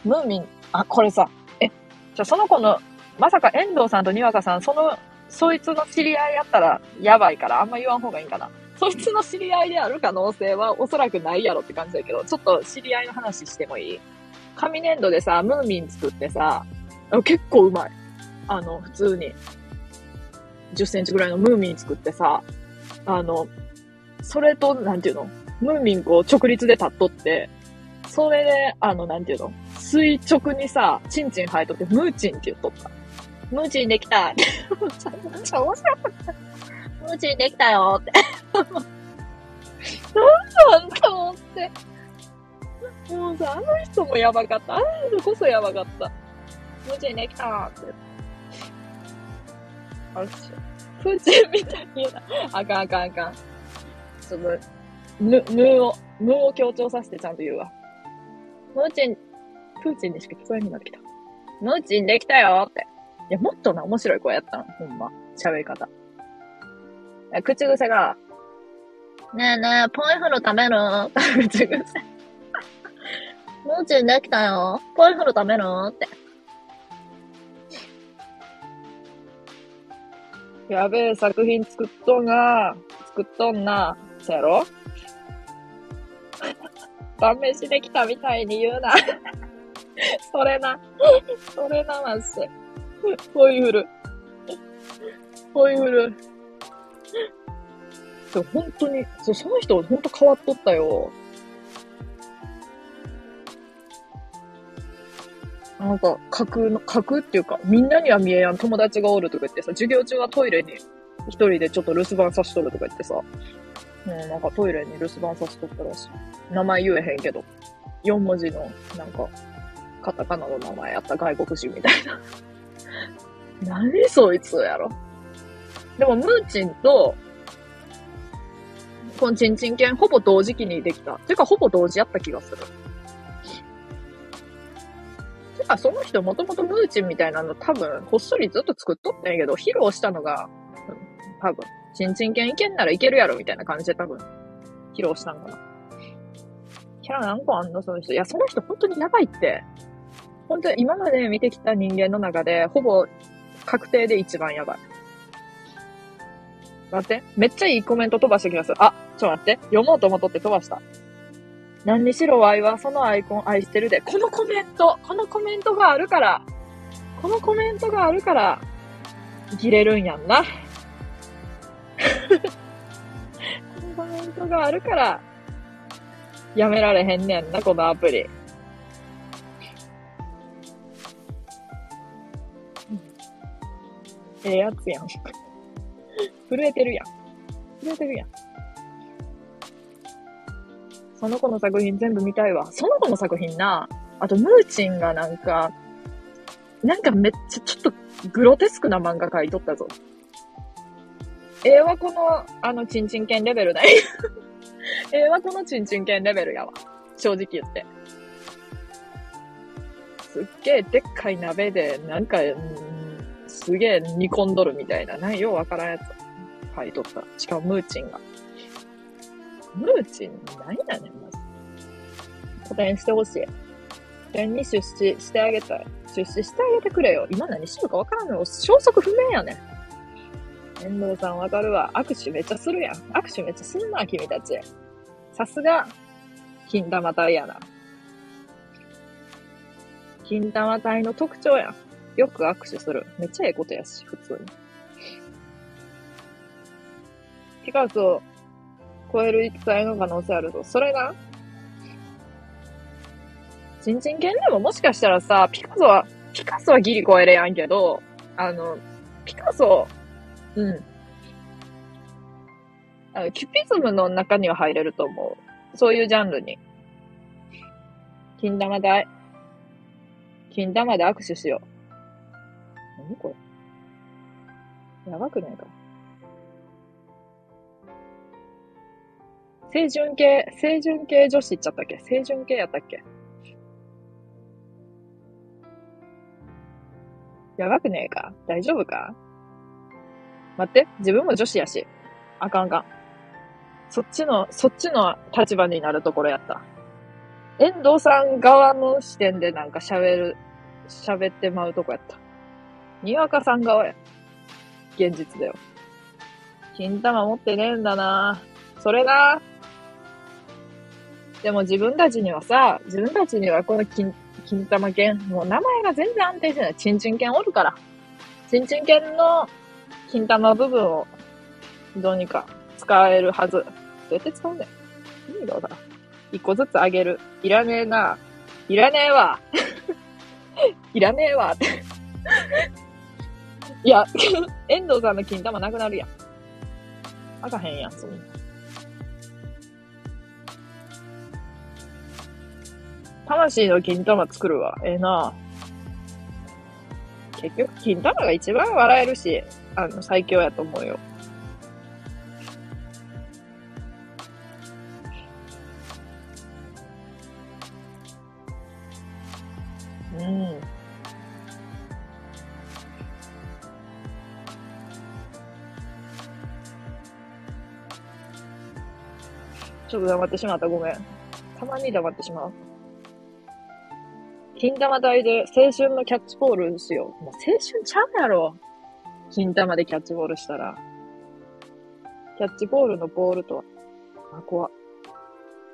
ムーミン、あ、これさ、え、じゃあその子の、まさか遠藤さんとにわかさん、そのそいつの知り合いやったらやばいからあんま言わん方がいいんかな。そいつの知り合いである可能性はおそらくないやろって感じだけど、ちょっと知り合いの話してもいい？紙粘土でさ、ムーミン作ってさ、結構うまい。あの、普通に。10センチぐらいのムーミン作ってさ、あの、それと、なんていうの？ムーミンこう直立で立っとって、それで、あの、なんていうの？垂直にさ、チンチン生えとって、ムーチンって言っとった。ムーチンできた。(laughs) めっちゃ面白かった。ムーチンできたよって。なんなんと思って。もうさ、あの人もやばかった。あの人こそやばかった。ムーチンできたって。あれっしょ。プーチンみたいに言うな。あかんあかんあかん。ちょっと、む、むを、むを強調させてちゃんと言うわ。ムーチン、プーチンにしか聞こえんようになってきた。ムーチンできたよって。いや、もっとな、面白い声やったの。ほんま。喋り方。口癖が、ねえねえ、ポイフル食べる口癖。ムーチンできたよ。ポイフル食べるって。やべえ、作品作っとんな。作っとんな。そやろ (laughs) 晩飯できたみたいに言うな。それな。それな、マジで。ポイフル。ポイフル。でも本当に、そその人本当変わっとったよ。なんか、架空の、架空っていうか、みんなには見えやん友達がおるとか言ってさ、授業中はトイレに一人でちょっと留守番さしとるとか言ってさ、うん、なんかトイレに留守番さしとったらしい。名前言えへんけど、4文字の、なんか、カタカナの名前やった外国人みたいな。(laughs) 何そいつやろ。でも、ムーチンと、このチンチン犬ほぼ同時期にできた。てか、ほぼ同時やった気がする。てか、その人もともとムーチンみたいなの多分、こっそりずっと作っとったんやけど、披露したのが、うん多分、チンチン犬いけんならいけるやろみたいな感じで多分、披露したんかな。キャラ何個あんのその人。いや、その人本当にやばいって。本当に今まで見てきた人間の中で、ほぼ確定で一番やばい。待って。めっちゃいいコメント飛ばしてきます。あ、ちょっと待って。読もうと思っとって飛ばした。何にしろ愛はそのアイコン愛してるで。このコメント、このコメントがあるから、このコメントがあるから、生れるんやんな。このコメントがあるから、やめられへんねんな、このアプリ。ええやつやん。震えてるやん。震えてるやん。その子の作品全部見たいわ。その子の作品な、あとムーチンがなんか、なんかめっちゃちょっとグロテスクな漫画描いとったぞ。絵はこの、あの、チンチン犬レベルだい。(laughs) 絵はこのチンチン犬レベルやわ。正直言って。すっげえでっかい鍋で、なんか、すげえ煮込んどるみたいな、なんようわからんやつ書いとった。しかもムーチンが。ムーチン何やねん、まず。個展してほしい。個展に出資してあげたい。出資してあげてくれよ。今何してるかわからんの消息不明やねん。遠藤さんわかるわ。握手めっちゃするやん。握手めっちゃすんな、君たち。さすが、金玉体やな。金玉体の特徴やん。よく握手する。めっちゃええことやし、普通に。ピカソを超える戦いの可能性あるぞ。それな。チンチン犬でももしかしたらさ、ピカソは、ピカソはギリ超えれやんけど、あの、ピカソ、うん。あキュピズムの中には入れると思う。そういうジャンルに。金玉台。金玉で握手しよう。何これやばくないか清純系、清純系女子言っちゃったっけ？清純系やったっけ？やばくねえか？大丈夫か？待って、自分も女子やし。あかんあかん。そっちの、そっちの立場になるところやった。遠藤さん側の視点でなんか喋る、喋ってまうとこやった。にわかさん側や。現実だよ。金玉持ってねえんだなそれなでも自分たちにはさ、自分たちにはこの金、金玉犬、もう名前が全然安定してない。チンチン犬おるから。チンチン犬の金玉部分をどうにか使えるはず。どうやって使うんだよ。意味がわから。一個ずつあげる。いらねえな。いらねえわ。(laughs) いらねえわ。いや、遠藤さんの金玉なくなるやん。あかへんやん、そんな。魂の金玉作るわ。ええー、な結局、金玉が一番笑えるし、あの、最強やと思うよ。うん。ちょっと黙ってしまった。ごめん。たまに黙ってしまう。金玉台で青春のキャッチボールしよ。もう青春ちゃうやろ。金玉でキャッチボールしたら。キャッチボールのボールとは？あ、怖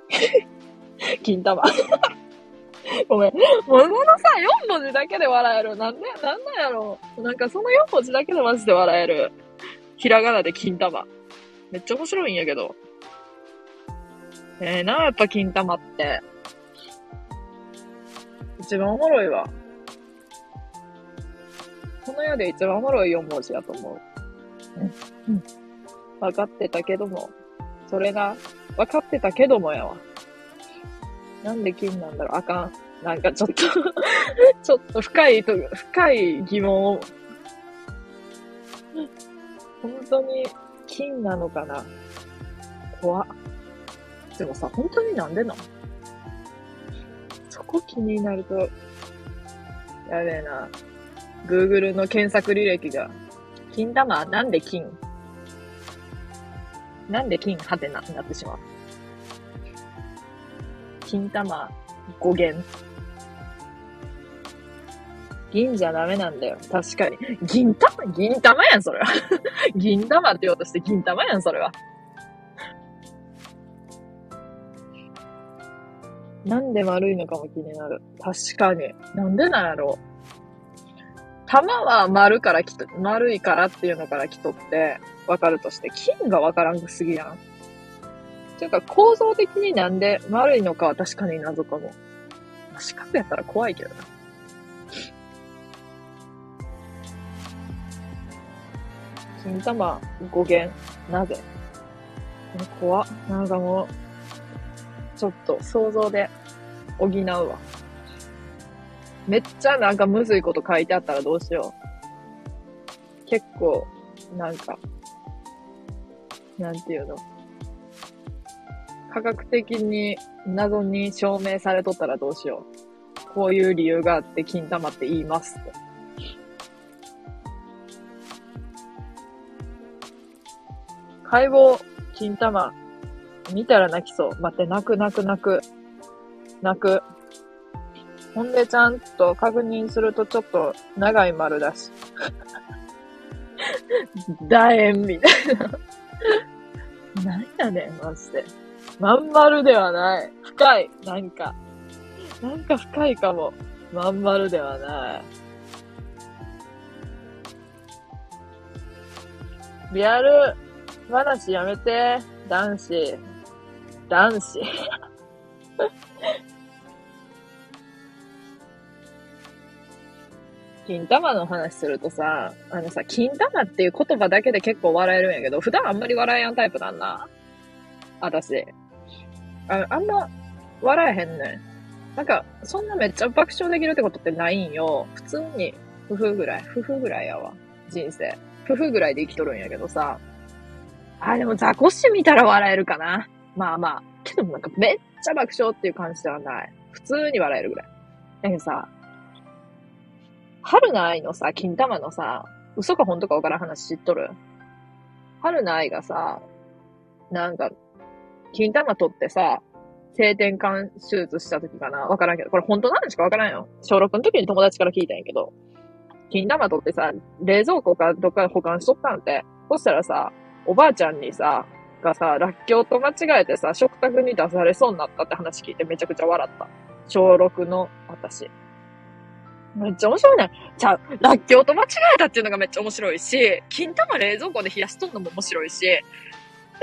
(laughs) 金玉。(laughs) ごめん。もうこのさ、4文字だけで笑える。なんで、なんなんやろう。なんかその4文字だけでマジで笑える。ひらがなで金玉。めっちゃ面白いんやけど。ええー、な、やっぱ金玉って。一番おもろいわ。この世で一番おもろい4文字やと思う。うん。うん。分かってたけども。それが、分かってたけどもやわ。なんで金なんだろうあかん。なんかちょっと (laughs) ちょっと深いと、深い疑問を。本当に金なのかな怖っ。でもさ、本当になんでなのそこ気になると、やべえな。Google の検索履歴が、金玉？なんで金？なんで金はてなになってしまう？金玉？語源？銀じゃダメなんだよ。確かに。銀玉？銀玉やん、それは。(laughs) 銀玉って言おうとして銀玉やん、それは。なんで丸いのかも気になる。確かに。なんでなんやろう。玉は丸から来と、丸いからっていうのから来とって、わかるとして、金がわからんくすぎやん。ていうか、構造的になんで丸いのかは確かに謎かも。四角やったら怖いけどな。金玉語源、なぜ？怖っ。なんかもう、ちょっと想像で補うわ。めっちゃなんかむずいこと書いてあったらどうしよう。結構、なんか、なんていうの。科学的に謎に証明されとったらどうしよう。こういう理由があって金玉って言いますって。解剖、金玉、見たら泣きそう。待って、泣く泣く泣く。泣く。ほんでちゃんと確認するとちょっと長い丸だし。楕円みたいな。何やねん、マジで。まん丸ではない。深い。なんか。なんか深いかも。まん丸ではない。リアル話やめて。男子。男子。金玉の話するとさ、あのさ、金玉っていう言葉だけで結構笑えるんやけど、普段あんまり笑えやんタイプなんな。私。ああんま笑えへんねん。なんか、そんなめっちゃ爆笑できるってことってないんよ。普通に、夫婦ぐらい。夫婦ぐらいやわ。人生。夫婦ぐらいで生きとるんやけどさ。あ、でもザコシ見たら笑えるかな。まあまあ。けどなんかめっちゃ爆笑っていう感じではない。普通に笑えるぐらい。だけどさ、春の愛のさ、金玉のさ、嘘か本当かわからん話知っとる？春の愛がさ、なんか、金玉取ってさ、性転換手術した時かな？わからんけど、これ本当なんしかわからんよ。小6の時に友達から聞いたんやけど、金玉取ってさ、冷蔵庫かどっかで保管しとったんて。そしたらさ、おばあちゃんにさ、がさ、らっきょうと間違えてさ、食卓に出されそうになったって話聞いてめちゃくちゃ笑った。小6の私。めっちゃ面白いね。じゃあ、らっきょうと間違えたっていうのがめっちゃ面白いし、金玉冷蔵庫で冷やしとんのも面白いし、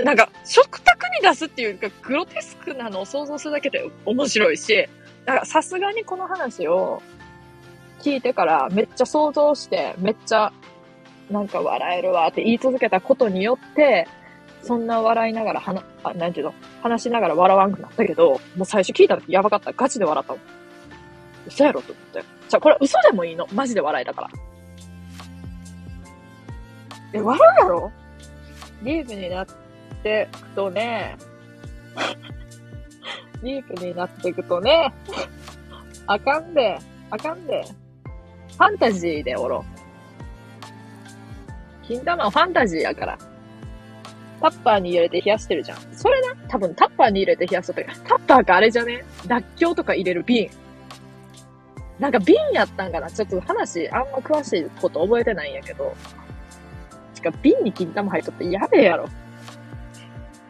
なんか、食卓に出すっていうか、グロテスクなのを想像するだけで面白いし、なんかさすがにこの話を聞いてからめっちゃ想像して、めっちゃなんか笑えるわって言い続けたことによって、そんな笑いながら、はな、あ、なんていうの、話しながら笑わんくなったけど、もう最初聞いた時やばかった。ガチで笑ったもん。嘘やろと思って。じゃあこれ嘘でもいいの？マジで笑いだから。え、笑うやろ？ディープになってくとね、(laughs) ディープになってくとね、あかんで、あかんで。ファンタジーでおろう。金玉はファンタジーやから。タッパーに入れて冷やしてるじゃん。それな、多分タッパーに入れて冷やした時、タッパーかあれじゃね？らっきょうとか入れる瓶。なんか瓶やったんかな？ちょっと話、あんま詳しいこと覚えてないんやけど。しか瓶に金玉入っとってやべえやろ。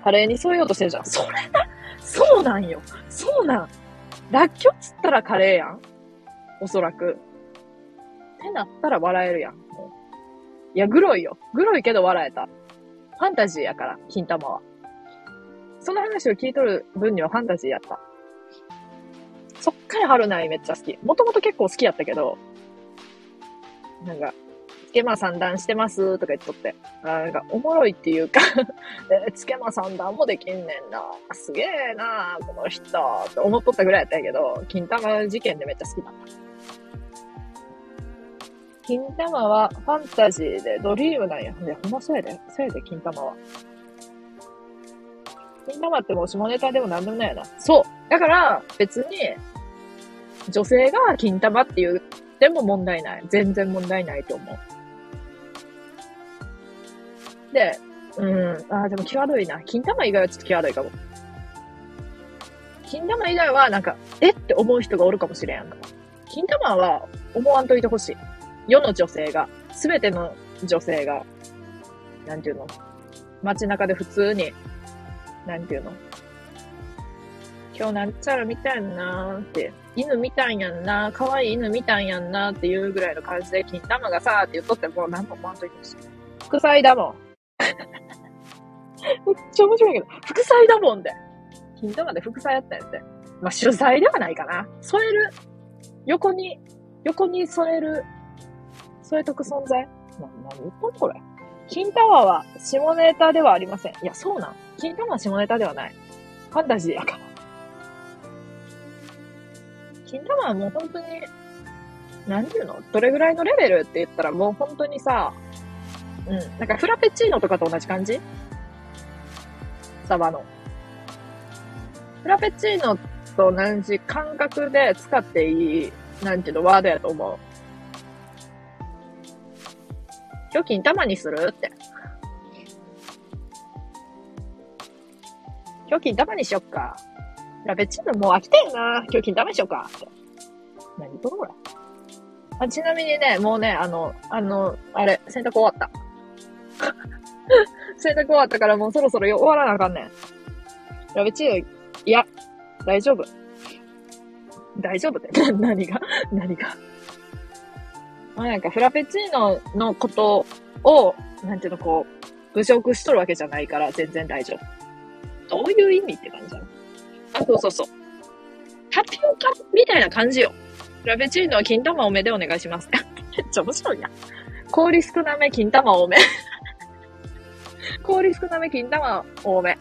カレーに添えようとしてるじゃん。それな、そうなんよ。そうなん。らっきょうつったらカレーやん。おそらく。ってなったら笑えるやん。いや、グロいよ。グロいけど笑えた。ファンタジーやから、金玉は。その話を聞いとる分にはファンタジーやった。そっから春ないめっちゃ好き。もともと結構好きやったけど、なんか、つけま三段してますとか言っとって。あなんか、おもろいっていうか (laughs) えつけま三段もできんねんな。すげえなこの人って思っとったぐらいやったんやけど、金玉事件でめっちゃ好きだった。金玉はファンタジーでドリームなんや。いや、ほんまそうやで。そうやで、金玉は。金玉ってもう下ネタでもなんでもないよな。そう。だから、別に、女性が金玉って言っても問題ない。全然問題ないと思う。で、うん、ああ、でも際どいな。金玉以外はちょっと際どいかも。金玉以外はなんか、えって思う人がおるかもしれんやんか。金玉は思わんといてほしい。世の女性が、すべての女性が、なんていうの？街中で普通に、なんていうの？今日なんちゃら見たいなーって、犬見たんやんなー、可愛い犬見たんやんなーっていうぐらいの感じで、金玉がさーって言っとってもう何も思わんといてほしい。副菜だもん。(laughs) めっちゃ面白いけど、副菜だもんで。金玉で副菜やったやつで。まあ、主菜ではないかな。添える。横に、横に添える添えとく存在な、何言ったこれ。金タワーは下ネタではありません。いや、そうなん。金タワーは下ネタではない。ファンタジーやから。金タワーはもう本当に、なんていうの？どれぐらいのレベルって言ったらもう本当にさ、うん。なんかフラペチーノとかと同じ感じ？サバの。フラペチーノと同じ感覚で使っていい、なんていうの、ワードやと思う。今日金玉にする？って。今日金玉にしよっか。ラベチーノもう飽きてんな。今日金玉にしよっか。って。何とこれ。あ、ちなみにね、もうね、あの、あの、あれ、洗濯終わった。(laughs) 洗濯終わったからもうそろそろ終わらなあかんねん。ラベチーノ、いや、大丈夫。大丈夫って。(laughs) 何が？何が？まあなんかフラペチーノのことを、なんていうの、こう、侮辱しとるわけじゃないから全然大丈夫。どういう意味って感じだあ、そうそうそう。タピオカみたいな感じよ。ラペチーノは金玉多めでお願いします。(laughs) めっちゃ面白いな。氷少なめ、金玉多め。(laughs) 氷少なめ、金玉多め。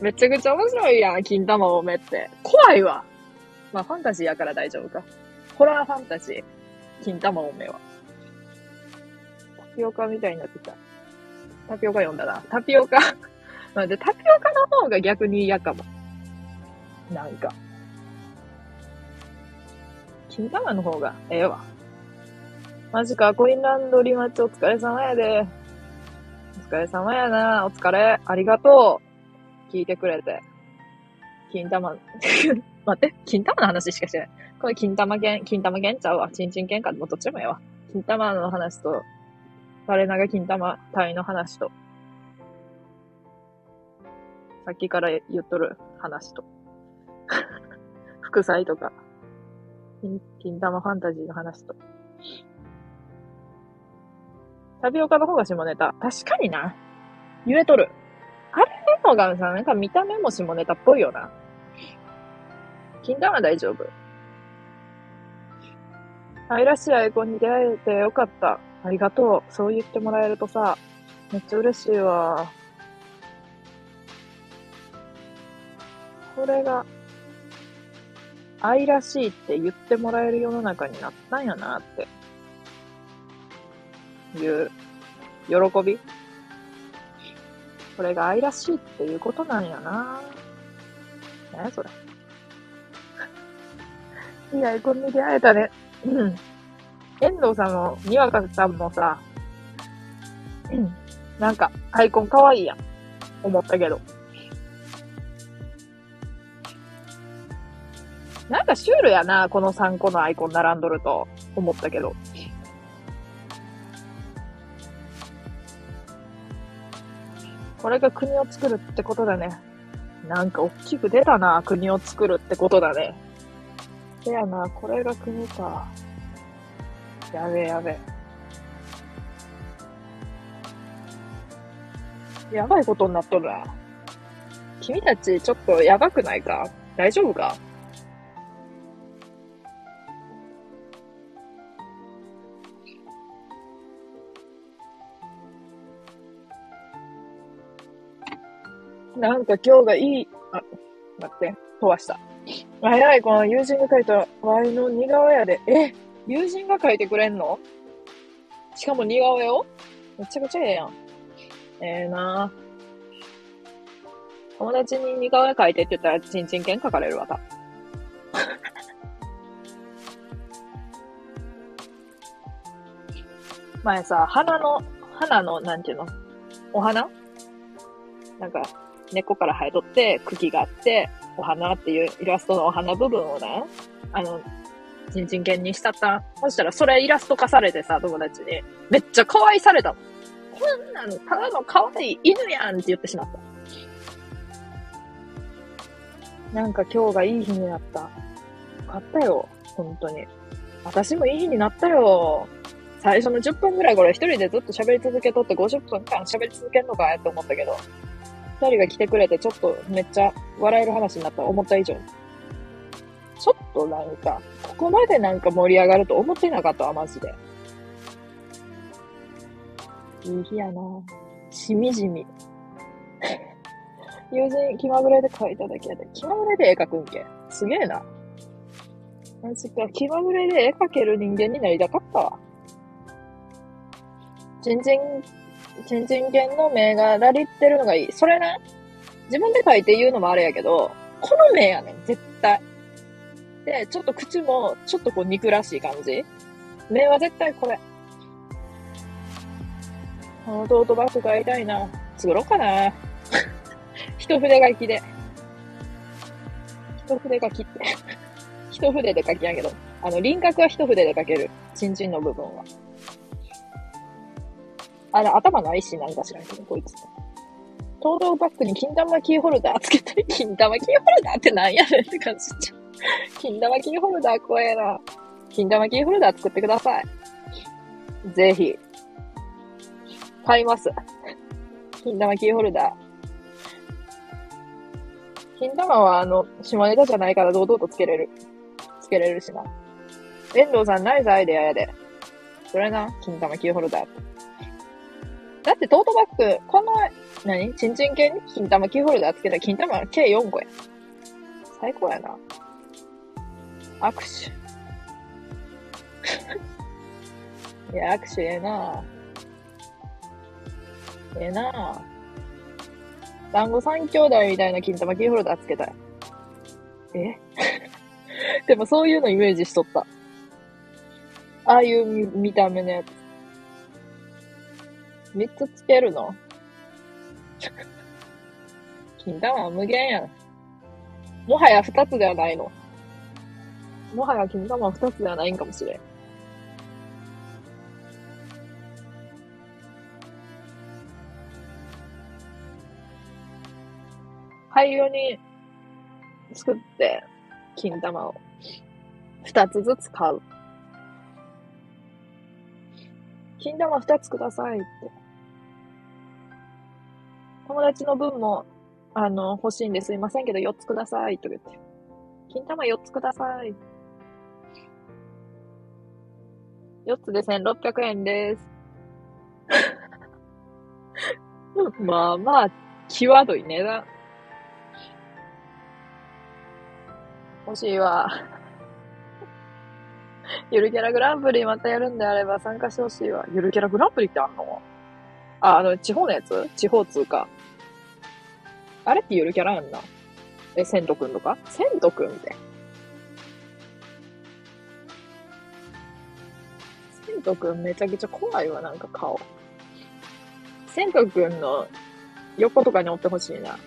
めちゃくちゃ面白いやん、金玉多めって。怖いわ。まあ、ファンタジーやから大丈夫か。ホラーファンタジー。金玉多めは。タピオカみたいになってきた。タピオカ読んだな。タピオカなんで、タピオカの方が逆に嫌かも。なんか。金玉の方がええわ。マジか、コインランドリーマッチお疲れ様やで。お疲れ様やな。お疲れ。ありがとう。聞いてくれて。金玉、(laughs) 待って、金玉の話しかしない。これ金玉剣、金玉剣ちゃうわ。ちんちん剣か。もどっちもええわ。金玉の話と、我なが金玉隊の話と、さっきから言っとる話と、(laughs) 副菜とか、金玉ファンタジーの話と。タピオカの方が下ネタ。確かにな。言えとる。あれのがさ、なんか見た目も下ネタっぽいよな。金玉大丈夫。愛らしいアイコンに出会えてよかった。ありがとう。そう言ってもらえるとさ、めっちゃ嬉しいわ。これが、愛らしいって言ってもらえる世の中になったんやなって。いう、喜びこれが愛らしいっていうことなんやな。何やそれ。(laughs) いいアイコンに出会えたね。遠藤さんも、にわかさんもさ、なんか、アイコンかわいいやん。思ったけど。なんかシュールやな、この3個のアイコン並んどると、思ったけど。これが国を作るってことだね。なんか大きく出たな、国を作るってことだね。せやな、これが国か。やべえやべえ。やばいことになっとるな。君たちちょっとやばくないか？大丈夫か？(laughs) なんか今日がいい、あ、待って、飛ばした。早い、この友人が書いたワイの似顔絵やで。え友人が書いてくれんの？しかも似顔絵を？めちゃくちゃええやん。ええな友達に似顔絵描いてって言ったら、ちんちん犬描かれるわ、た。(laughs) 前さ、花の、花の、なんていうの？お花なんか、根っこから生えとって、茎があって、お花っていうイラストのお花部分をね、あの、ちんちん犬にしたった。そしたらそれイラスト化されてさ、友達に。めっちゃ可愛されたの。こんなん、ただの可愛い犬やんって言ってしまった。なんか今日がいい日になった。よかったよ。本当に。私もいい日になったよ。最初の10分ぐらいこれ一人でずっと喋り続けとって50分間喋り続けんのかって思ったけど、二人が来てくれてちょっとめっちゃ笑える話になった。思った以上に。ちょっとなんか、ここまでなんか盛り上がると思ってなかったわ、マジで。いい日やなしみじみ。(laughs) 友人、気まぐれで描いただけやで。気まぐれで絵描くんけ。すげえな。マジか、気まぐれで絵描ける人間になりたかったわ。ちんちん、ちん犬の目がラリってるのがいい。それな、自分で描いて言うのもあれやけど、この目やねん、絶対。で、ちょっと口も、ちょっとこう肉らしい感じ。目は絶対これ。このトートバッグ買いたいな。作ろうかな。(laughs) 一筆書きで。一筆書きって。(laughs) 一筆で書きやけど。あの、輪郭は一筆で書ける。チンチンの部分は。あれ、頭ないし、なんか知らんけど、こいつ。トートバッグに金玉キーホルダーつけたい。金玉キーホルダーってなんやねんって感じちゃう。金玉キーホルダー怖えな。金玉キーホルダー作ってください。ぜひ。買います。金玉キーホルダー。金玉はあの、下ネタじゃないから堂々とつけれる。つけれるしな。遠藤さんナイスアイデアやで。それな、金玉キーホルダー。だってトートバッグ、この、何？チンチン系に？金玉キーホルダーつけた金玉計4個や。最高やな。握手。(laughs) いや、握手ええなええな団子三兄弟みたいな金玉キーホルダーつけたい。え？(laughs) でもそういうのイメージしとった。ああいう見見た目のやつ。三つつけるの？(laughs) 金玉は無限やん。もはや二つではないの。もはや金玉は二つではないんかもしれん。灰色に作って、金玉を二つずつ買う。金玉二つくださいって。友達の分も、あの、欲しいんですいませんけど、四つくださいと言って。金玉四つください。四つで千六百円です。(laughs) まあまあ、際どい値段。欲しいわ。ゆるキャラグランプリまたやるんであれば参加してほしいわ。ゆるキャラグランプリってあんの？あ、あの、地方のやつ？地方通貨。あれってゆるキャラやんな。え、セントくんとか？セントくんって。セントくんめちゃくちゃ怖いわ、なんか顔。セントくんの横とかにおってほしいな。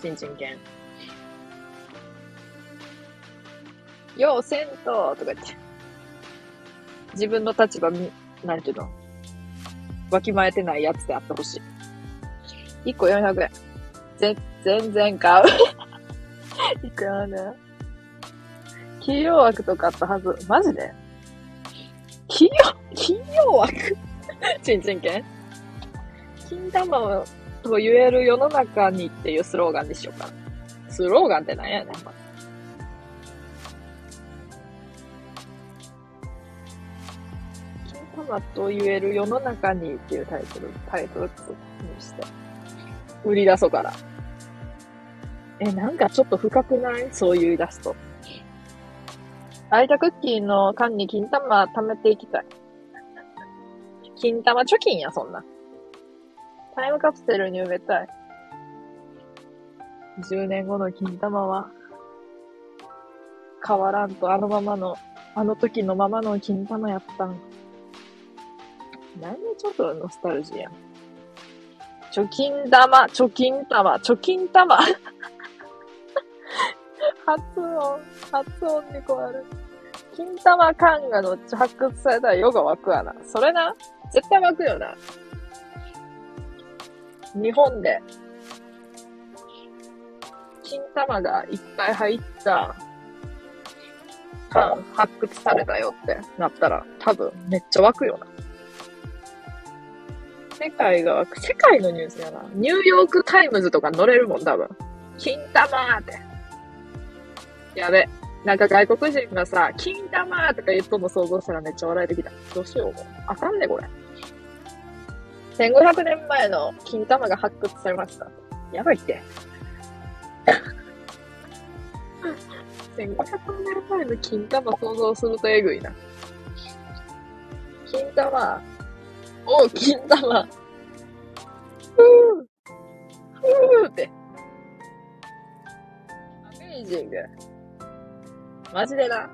ちんちん犬。よう、銭湯とか言って。自分の立場に、なんていうの？わきまえてないやつであってほしい。1個400円。ぜ、全然買う。いくらね。企業枠とかあったはず。マジで？企業、企業枠？ちんちんけん金玉と言える世の中にっていうスローガンにしようか。スローガンって何やねん、マと言える世の中にっていうタイトル、タイトルにして、売り出そうから。え、なんかちょっと深くない？そういう言い出すと。空いたクッキーの缶に金玉貯めていきたい。金玉貯金や、そんな。タイムカプセルに埋めたい。10年後の金玉は、変わらんとあのままの、あの時のままの金玉やったん。なんでちょっとノスタルジーやん。貯金玉、貯金玉、貯金玉。発音、発音にこわる。金玉感がどっち発掘されたら世が湧くわな。それな、絶対湧くよな。日本で、金玉がいっぱい入った缶発掘されたよってなったら、多分めっちゃ湧くよな。世界が湧く、世界のニュースやな。ニューヨークタイムズとか載れるもん、多分。金玉ーって。やべ。なんか外国人がさ、金玉ーとか言っとんの想像したらめっちゃ笑えてきた。どうしよう、もう。あかんね、これ。1500年前の金玉が発掘されました。やばいって。1500年前の金玉想像するとえぐいな。金玉、お金玉。ふぅ。ふぅって。アメージング。マジでな。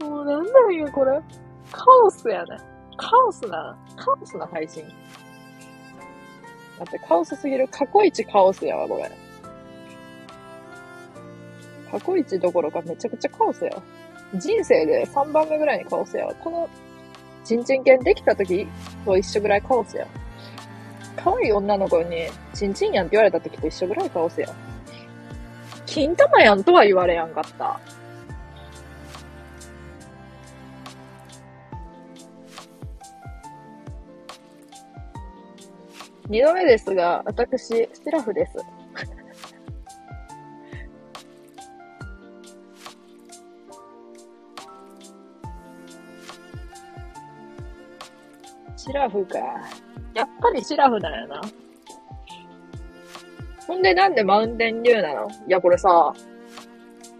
(laughs) もうなんなんよ、これ。カオスやね。カオスな、カオスな配信。だってカオスすぎる。過去一カオスやわ、これ。過去一どころかめちゃくちゃカオスやわ。人生で3番目ぐらいにカオスやわ。このちんちん犬できた時と一緒ぐらいカオスや。可愛い女の子に、ちんちんやんって言われた時と一緒ぐらいカオスや。金玉やんとは言われやんかった。二度目ですが、私、シラフです。(laughs) シラフか。やっぱりシラフだよな。ほんでなんでマウンテンデューなの？いや、これさ、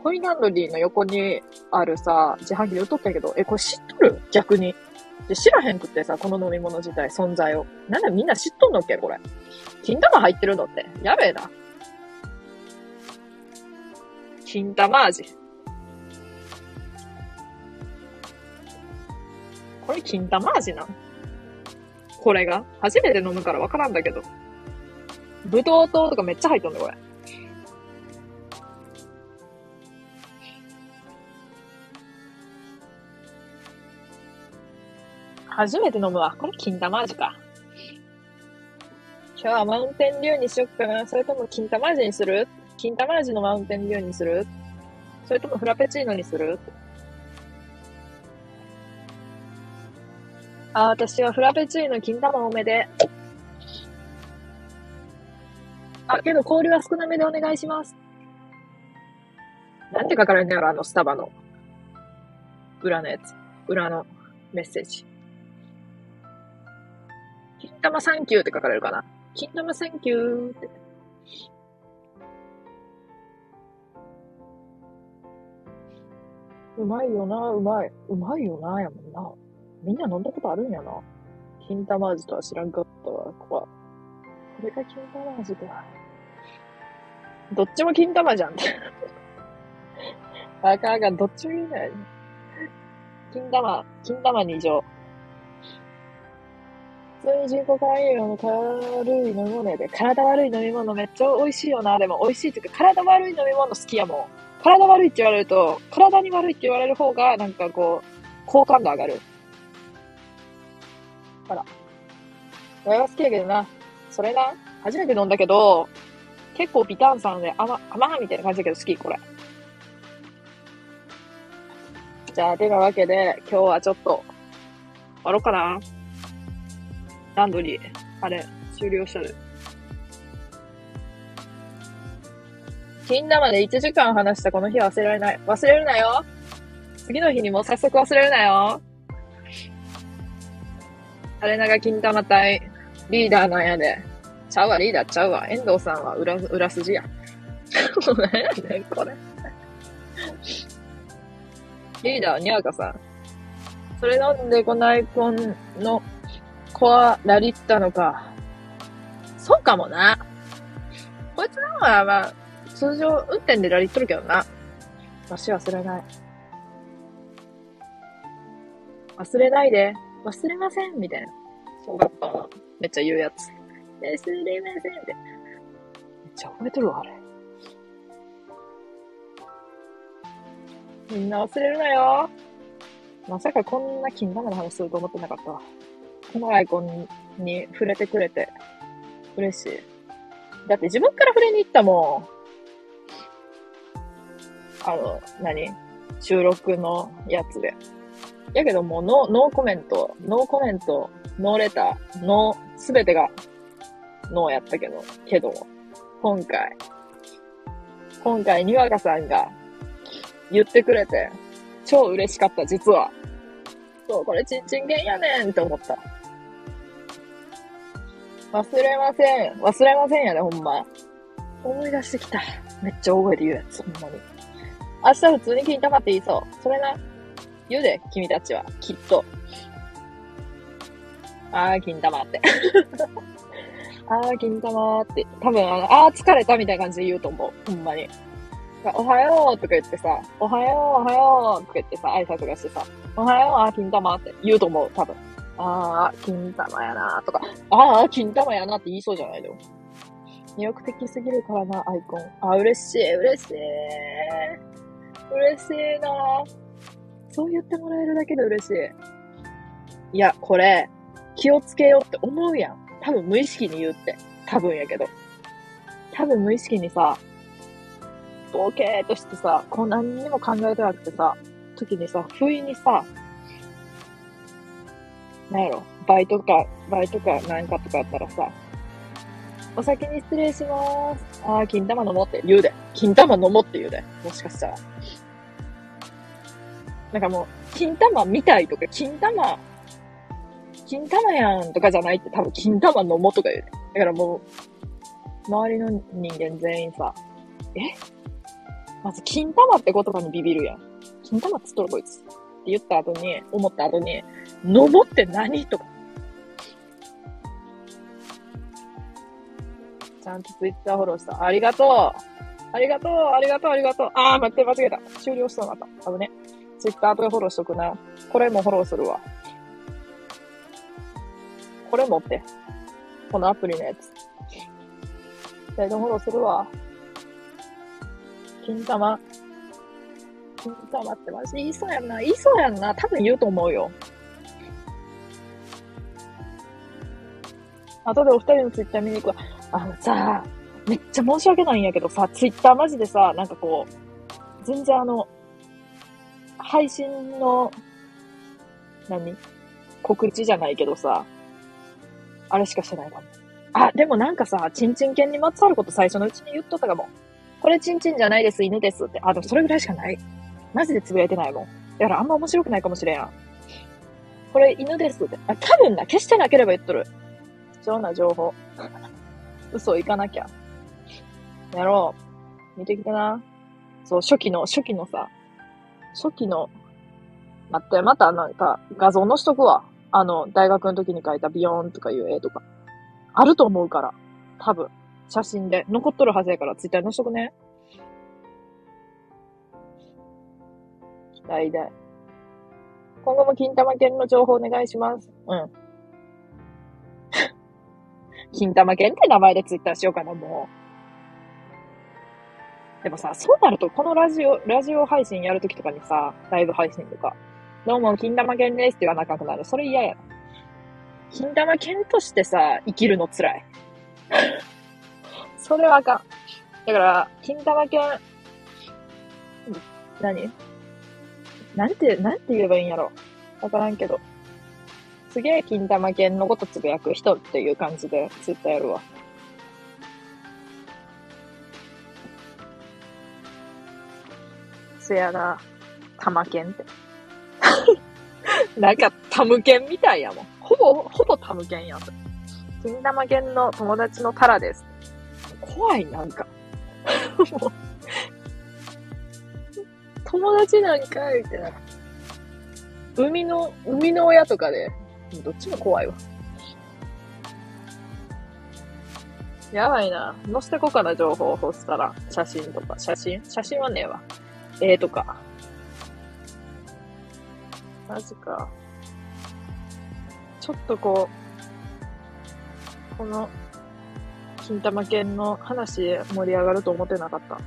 コインランドリーの横にあるさ、自販機で売っとったけど、え、これ知っとる？逆に。で、知らへんくってさ、この飲み物自体、存在を。なんでみんな知っとんのっけ？これ。金玉入ってるのって。やべえな。金玉味。これ金玉味なこれが。初めて飲むからわからんだけど。ブドウ糖とかめっちゃ入っとんだ、これ。初めて飲むわ。これ金玉味か。今日はマウンテンリューにしよっかな。それとも金玉味にする？金玉味のマウンテンリューにする？それともフラペチーノにする？あ、私はフラペチーノ金玉多めで。あ、けど氷は少なめでお願いします。なんて書かれるんだろ、あのスタバの。裏のやつ。裏のメッセージ。金玉サンキューって書かれるかな。金玉サンキューって。うまいよな、うまい。うまいよな、やもんな。みんな飲んだことあるんやな。金玉味とは知らんかったわ、こここれが金玉味か。どっちも金玉じゃん。あかんあかん、どっちもいいんだよ。金玉、金玉2乗。普通に人工甘栄養の軽い飲み物やで。体悪い飲み物めっちゃ美味しいよな。でも美味しいっていうか、体悪い飲み物好きやもん。体悪いって言われると、体に悪いって言われる方が、なんかこう、好感度上がる。あら。これは好きやけどな。それな。初めて飲んだけど、結構ビターンさんで甘、甘みたいな感じだけど好き、これ。じゃあ、てなわけで、今日はちょっと、終わろうかな。ランドリー、あれ、終了したる。金玉で1時間話したこの日は忘れられない。忘れるなよ次の日にも早速忘れるなよあれなが金玉隊、リーダーなんやで。ちゃうわ、リーダーちゃうわ。遠藤さんは裏、裏筋や。(laughs) 何やねん、これ。リーダー、にゃーかさん。それなんでこのアイコンのコアラリったのか。そうかもな。こいつの方は、まあ、通常運転でラリっとるけどな。わし忘れない。忘れないで。忘れませんみたいな。小学校のめっちゃ言うやつ。忘れませんって。めっちゃ覚えとるわ、あれ。みんな忘れるなよ。まさかこんな金玉の話すると思ってなかったわ。このアイコンに触れてくれて嬉しい。だって自分から触れに行ったもん。あの、何？収録のやつで。やけどもうノー、ノーコメント、ノーコメント、 no letter、ノー、すべてがノーやったけど、けど、今回、今回、にわかさんが言ってくれて、超嬉しかった、実は。そう、これちんちんげんやねんって思った。忘れません。忘れませんやね、ほんま。思い出してきた。めっちゃ大声で言うやつ、ほんまに。明日普通に金玉って言いそう。それな。言うで、君たちは。きっと。あー、金玉って。あー、金玉って。多分、あの、あー、疲れたみたいな感じで言うと思う。ほんまに。おはようとか言ってさ、おはよう、おはようとか言ってさ、挨拶がしてさ、おはよう、あー、金玉って言うと思う、多分。あー、金玉やなーとか、あー、金玉やなって言いそうじゃないでも。魅力的すぎるからな、アイコン。あ、嬉しい、嬉しい。嬉しいなそう言ってもらえるだけで嬉しい。いや、これ、気をつけようって思うやん。多分無意識に言うって。多分やけど。多分無意識にさ、ボケーとしてさ、こう何にも考えてなくてさ、時にさ、不意にさ、なんやろ、バイトか、バイトかなんかとかあったらさ、お先に失礼しまーす。あー、金玉飲もうって言うで。金玉飲もうって言うで。もしかしたら。なんかもう、金玉見たいとか、金玉、金玉やんとかじゃないって多分金玉飲もうとか言うで。だからもう、周りの人間全員さ、え？まず、金玉って言葉にビビるやん。金玉っつっとるこいつ。って言った後に、思った後に、飲もうって何とか。ちゃんとツイッターフォローした。ありがとうありがとうありがとうありがとうあー、待って、間違えた。終了したまた。多分ね。ツイッターとフォローしとくな。これもフォローするわ。これ持って。このアプリのやつ。サイドフォローするわ。金玉。金玉ってマジ言いそうやんな。言いそうやんな。多分言うと思うよ。後でお二人のツイッター見に行くわ。あのさ、めっちゃ申し訳ないんやけどさ、ツイッターマジでさ、なんかこう、全然あの、配信の、何？告知じゃないけどさ、あれしかしてないかも。あ、でもなんかさ、チンチン犬にまつわること最初のうちに言っとったかも。これチンチンじゃないです、犬ですって。あ、でもそれぐらいしかない。マジでつぶやいてないもん。だからあんま面白くないかもしれん。これ犬ですって。あ、多分な、消してなければ言っとる。貴重な情報。(laughs) 嘘いかなきゃ。やろう。見てきてな。そう、初期の、初期のさ、初期の、待って、またなんか画像載しとくわ。あの、大学の時に描いたビヨーンとかいう絵とか。あると思うから。多分。写真で。残っとるはずやから、ツイッターに載しとくね。期待で。今後も金玉犬の情報お願いします。うん。(laughs) 金玉犬って名前でツイッターしようかな、もう。でもさ、そうなると、このラジオ、ラジオ配信やるときとかにさ、ライブ配信とか、どうも、金玉犬ですって言わなくなる。それ嫌やな。金玉犬としてさ、生きるの辛い。それはあかん。だから、金玉犬、何？なんて、なんて言えばいいんやろ。わからんけど。すげえ金玉犬のことつぶやく人っていう感じでツイッターやるわ。せやな。玉犬って。なんか、タム犬みたいやもん。ほぼ、ほぼタム犬やん。金玉犬の友達のタラです。怖い、なんか。もう友達なんかいってな。海の、海の親とかで、どっちも怖いわ。やばいな。載せてこうかな、情報を欲したら。写真とか。写真？写真はねえわ。絵とか。マジか。ちょっとこう、この、金玉犬の話盛り上がると思ってなかった。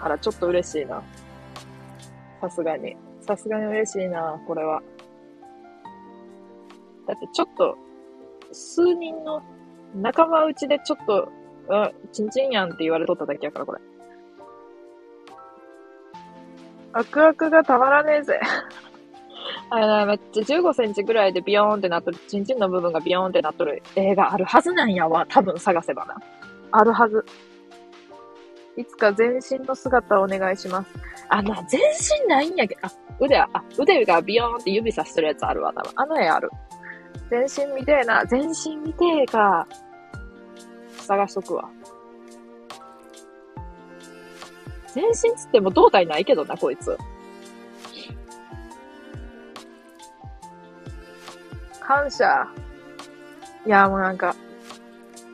からちょっと嬉しいな。さすがに。さすがに嬉しいな、これは。だってちょっと、数人の仲間内でちょっと、うん、ちんちんやんって言われとっただけやから、これ。ワクワクがたまらねえぜ。(laughs) あめっちゃ15センチぐらいでビヨーンってなっとる、チンチンの部分がビヨーンってなっとる映画あるはずなんやわ。多分探せばな。あるはず。いつか全身の姿をお願いします。あ、まあ、全身ないんやけど、あ、腕あ、腕がビヨーンって指さしてるやつあるわ、多分。あの絵ある。全身見てえな。全身見てえか。探しとくわ。全身つっても胴体ないけどな、こいつ。感謝。いや、もうなんか、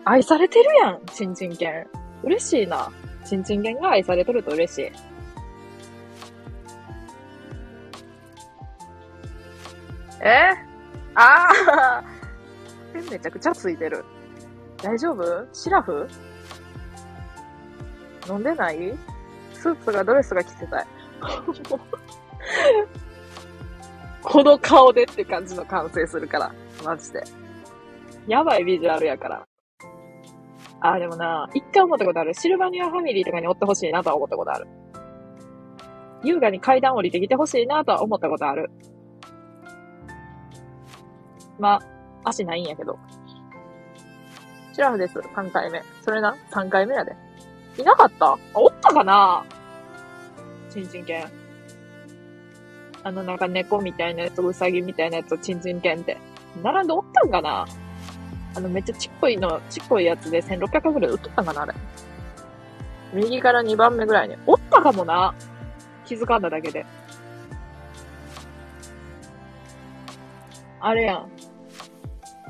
愛されてるやん、ちんちん犬。嬉しいな。ちんちん犬が愛されとると嬉しい。え？ああめちゃくちゃついてる。大丈夫？シラフ？飲んでない？スーツがドレスが着せたい。(laughs) この顔でって感じの完成するから。マジで。やばいビジュアルやから。あ、でもな、一回思ったことある。シルバニアファミリーとかにおってほしいなとは思ったことある。優雅に階段降りてきてほしいなとは思ったことある。まあ、足ないんやけど。シラフです。3回目。それな ?3 回目やで。いなかった？あ、おったかな？チンチン犬。あの、なんか猫みたいなやつウサギみたいなやつとチンチン犬って。並んでおったんかな？あの、めっちゃちっこいの、ちっこいやつで1600ぐらい売っとったんかなあれ。右から2番目ぐらいに。おったかもな気づかんだだけで。あれやん。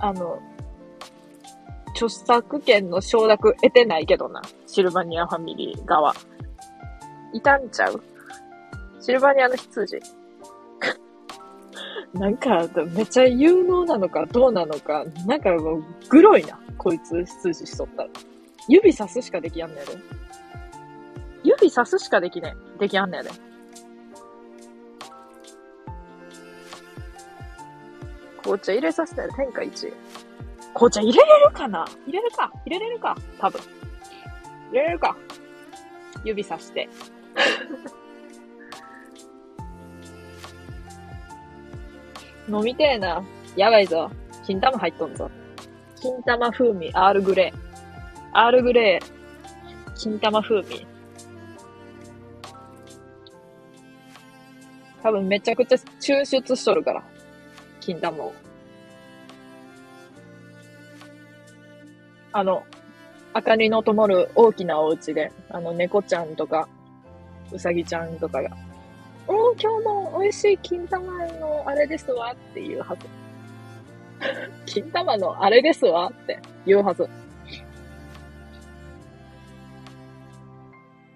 あの、著作権の承諾得てないけどな。シルバニアファミリー側。いたんちゃう？シルバニアの羊。(laughs) なんか、めっちゃ有能なのかどうなのか、なんかもう、グロいな。こいつ、羊しとったら。指さすしかできやんねやで。指さすしかできねえ。できやんねやで。紅茶入れさせたら天下一。紅茶入れれるかな？入れるか入れれるか多分。入れれるか指さして。飲みてえな。やばいぞ。金玉入っとんぞ。金玉風味、アールグレー。アールグレー、金玉風味。多分めちゃくちゃ抽出しとるから。金玉を。あの、明かりの灯る大きなお家で、あの、猫ちゃんとか、うさぎちゃんとかが、おー、今日も美味しい金玉のあれですわって言うはず。(laughs) 金玉のあれですわって言うはず。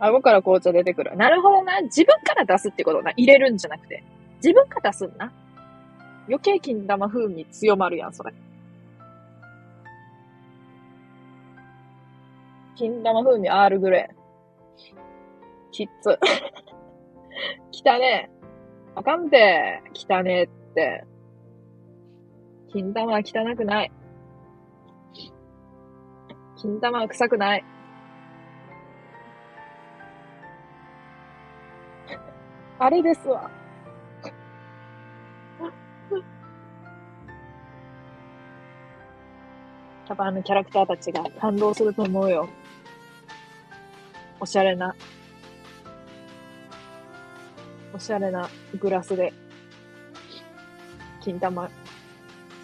顎から紅茶出てくる。なるほどな。自分から出すってことな。入れるんじゃなくて。自分から出すんな。余計金玉風味強まるやん、それ。金玉風味アールグレー。キッズ。(laughs) (laughs) 来たね。あかんて。来たねって。金玉は汚くない。金玉は臭くない。(laughs) あれですわ。(laughs) 多分あのキャラクターたちが感動すると思うよ。おしゃれな、おしゃれなグラスで、金玉、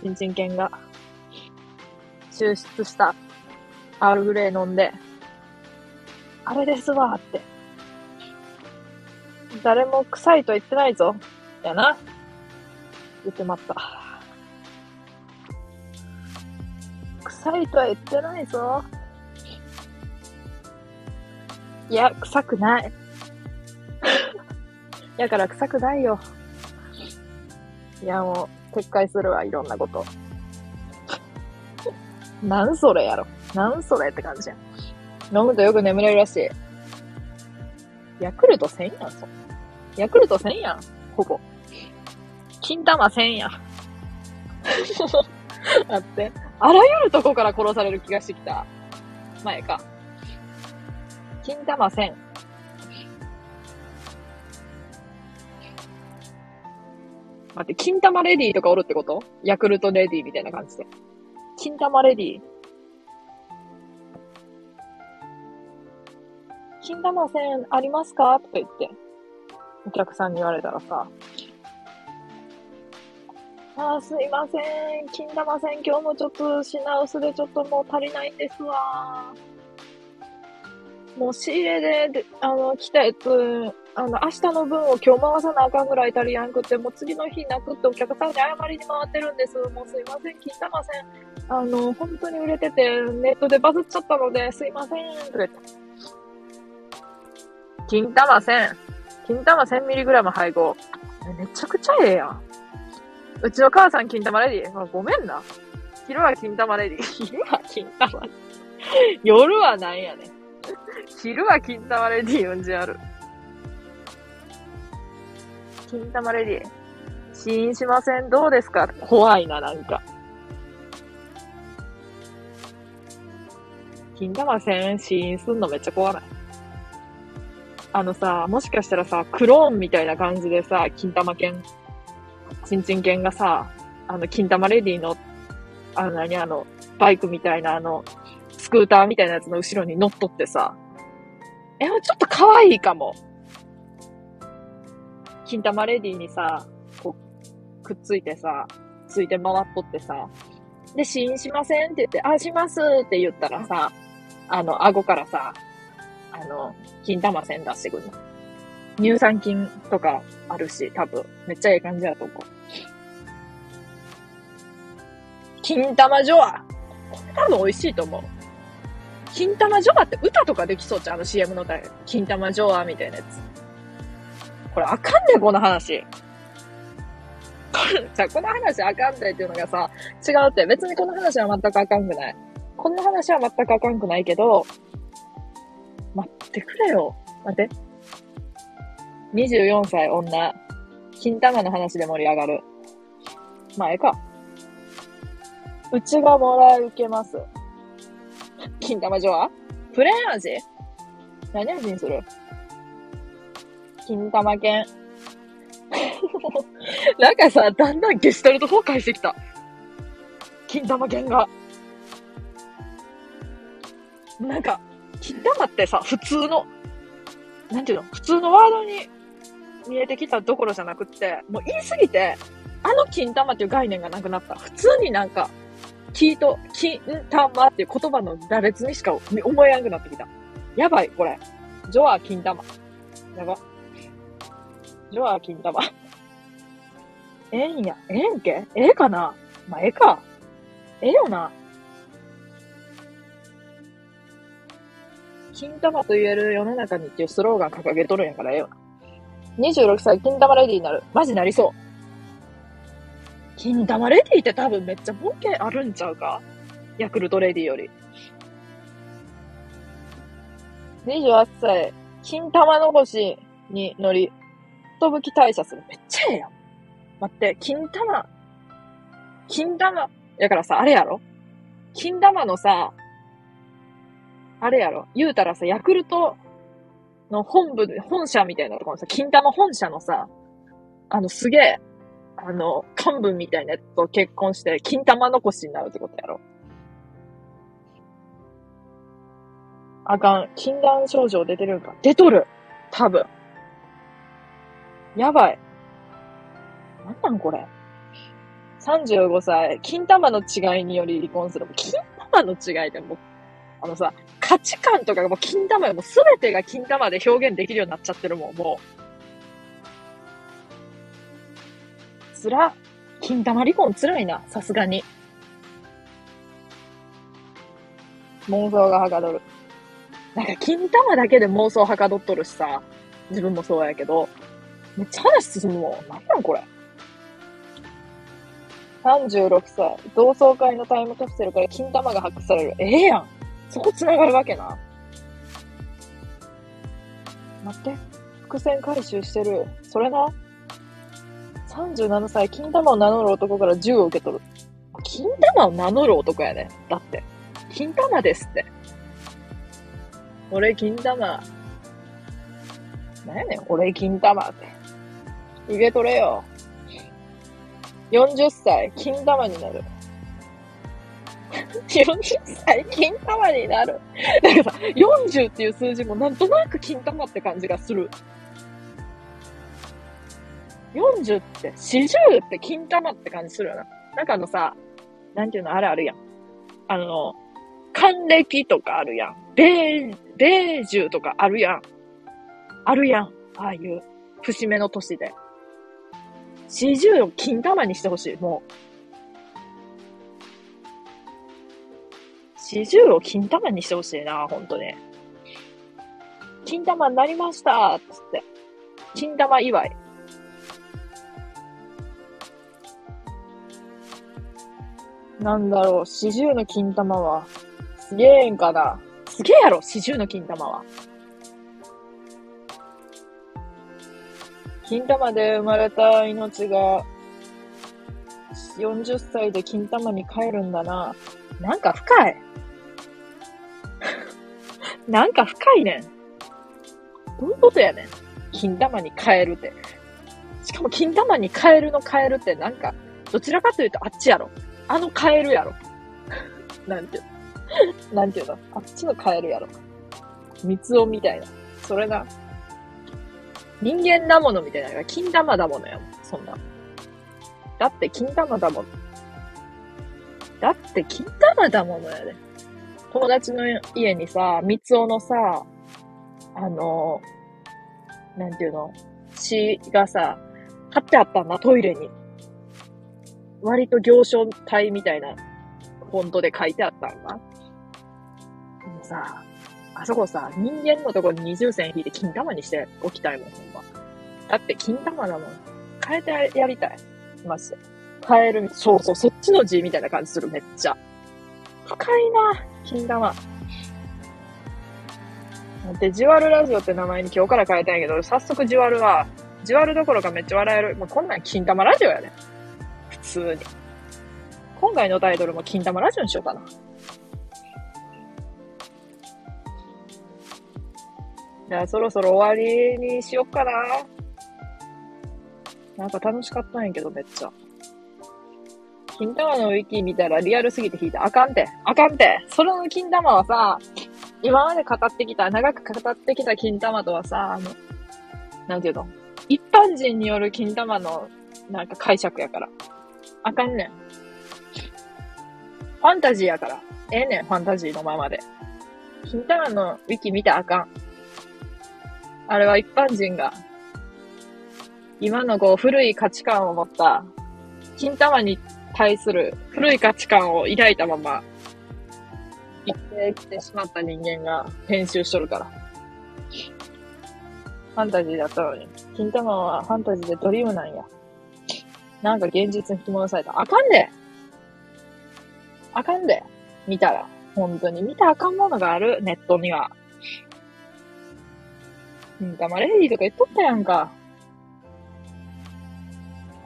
ちんちん犬が、抽出したアールグレー飲んで、あれですわって。誰も臭いと言ってないぞ。やな。言ってまった。臭いとは言ってないぞ。いや、臭くない。やから臭くないよ。いや、もう、撤回するわ、いろんなこと。なんそれやろ。なんそれって感じやん。飲むとよく眠れるらしい。ヤクルト1000やん、そヤクルト1000やん、ほぼ。金玉1000やん。(laughs) だって、あらゆるとこから殺される気がしてきた。前か。金玉1000。待って、金玉レディーとかおるってこと？ヤクルトレディーみたいな感じで。金玉レディー？金玉1000ありますか？とか言って。お客さんに言われたらさ、あすいません。金玉せん、今日もちょっと品薄でちょっともう足りないんですわ。もう仕入れで、あの、来たやつ、あの、明日の分を今日回さなあかんぐらい足りやんくて、もう次の日なくってお客さんに謝りに回ってるんです。もうすいません、金玉せん。あの、本当に売れてて、ネットでバズっちゃったので、すいません。とか言って。金玉せん。金玉 1000mg 配合。めちゃくちゃええやん。うちの母さん金玉レディごめんな。昼は金玉レディ昼は金玉。(laughs) 夜はなんやねん。昼は金玉レディうんじある。金玉レディ死因しませんどうですか？怖いな、なんか。金玉戦死因すんのめっちゃ怖ない？あのさ、もしかしたらさ、クローンみたいな感じでさ、金玉犬、ちんちん犬がさ、あの、金玉レディの、あの、何？あの、バイクみたいなあの、スクーターみたいなやつの後ろに乗っ取ってさ、え、ちょっと可愛いかも。金玉レディにさ、こう、くっついてさ、ついて回っとってさ、で、死因しませんって言って、あ、しますって言ったらさ、あの、顎からさ、あの、金玉線出してくるの。乳酸菌とかあるし、多分、めっちゃええ感じだと思う。金玉ジョア多分美味しいと思う。金玉ジョアって歌とかできそうじゃん、あの CM のタイ金玉ジョアみたいなやつ。これあかんねん、この話。じゃこの話あかんねんっていうのがさ、違うって。別にこの話は全くあかんくない。この話は全くあかんくないけど、待ってくれよ。待って。24歳女。金玉の話で盛り上がる。まあ、ええか。うちがもらい受けます。金玉ジョア？プレーン味？何味にする？金玉犬。(laughs) なんかさ、だんだんゲストルト崩壊してきた。金玉犬が。なんか、金玉ってさ、普通の、なんていうの？普通のワードに見えてきたところじゃなくって、もう言いすぎて、あの金玉っていう概念がなくなった。普通になんか、キと、金玉っていう言葉の羅列にしか思えなくなってきた。やばい、これ。ジョア金玉。やば。ジョア金玉。ええんや。ええんけええかな？まあ、ええか。ええよな。金玉と言える世の中にっていうスローガン掲げとるんやからええよな。26歳、金玉レディになる。マジなりそう。金玉レディって多分めっちゃ儲けあるんちゃうか？ヤクルトレディより。28歳、金玉残しに乗り、飛ぶき退社する。めっちゃええやん。待って、金玉、金玉、やからさ、あれやろ金玉のさ、あれやろ言うたらさ、ヤクルトの本部、本社みたいなところさ、金玉本社のさ、あの、すげえ、あの、幹部みたいなやつと結婚して、金玉残しになるってことやろ。あかん。禁断症状出てるんか。出とる。多分。やばい。なんなんこれ。35歳。金玉の違いにより離婚する。金玉の違いでもあのさ、価値観とかがもう金玉よもうすべてが金玉で表現できるようになっちゃってるもん、もう。つら、金玉離婚つらいな、さすがに。妄想がはかどる。なんか金玉だけで妄想はかどっとるしさ、自分もそうやけど、めっちゃ話進むもん。なんなんこれ。36歳、同窓会のタイムカプセルから金玉が発掘される。ええやん。そこ繋がるわけな。待って。伏線回収してる。それな。37歳、金玉を名乗る男から銃を受け取る。金玉を名乗る男やね。だって。金玉ですって。俺金玉。なんやねん、俺金玉って。受け取れよ。40歳、金玉になる。(laughs) 40歳、金玉になる。なんかさ、40っていう数字もなんとなく金玉って感じがする。40って、40って金玉って感じするよな。なんかあのさ、なんていうの、あれあるやん。あの、還暦とかあるやん。米、米寿とかあるやん。あるやん。ああいう節目の年で。40を金玉にしてほしい、もう。40を金玉にしてほしいな、ほんとね。金玉になりましたつって。金玉祝い。なんだろう、四十の金玉は、すげえんかな。すげえやろ、四十の金玉は。金玉で生まれた命が、40歳で金玉に帰るんだな。なんか深い。(laughs) なんか深いねん。どういうことやねん。金玉に変えるって。しかも金玉に変えるの変えるってなんか、どちらかというとあっちやろ。あの変えるやろ。(laughs) なんていうの。なんていうの。あっちの変えるやろ。三つおみたいな。それな。人間だものみたいなのが。金玉だものやもん。そんな。だって金玉だもの。だって金玉だものやで。友達の家にさ、三つおのさ、あの、なんていうの、血がさ、貼ってあったんだ、トイレに。割と行商体みたいなフォントで書いてあったんだ。でもさ、あそこさ、人間のところに二重線引いて金玉にしておきたいもん、ほんま。だって金玉だもん。変えてやりたい。マジで。変える、そうそう、そっちの字みたいな感じする、めっちゃ。深いな、金玉。で、ジュワルラジオって名前に今日から変えたんやけど、早速ジュワルは、ジュワルどころかめっちゃ笑える。もうこんなん金玉ラジオやね。普通に。今回のタイトルも金玉ラジオにしようかな。じゃあそろそろ終わりにしよっかな。なんか楽しかったんやけど、めっちゃ。金玉のウィキ見たらリアルすぎて引いた。あかんて。あかんて。それの金玉はさ、今まで語ってきた、長く語ってきた金玉とはさ、あの、なんていうの？一般人による金玉の、なんか解釈やから。あかんねん。ファンタジーやから。ええねん、ファンタジーのままで。金玉のウィキ見たらあかん。あれは一般人が、今のこう古い価値観を持った、金玉に対する古い価値観を抱いたまま、生きてきてしまった人間が編集しとるから。ファンタジーだったのに。金玉はファンタジーでドリームなんや。なんか現実に引き戻された。あかんであかんで見たら。本当に見たあかんものがある、ネットには。金玉レディとか言っとったやんか。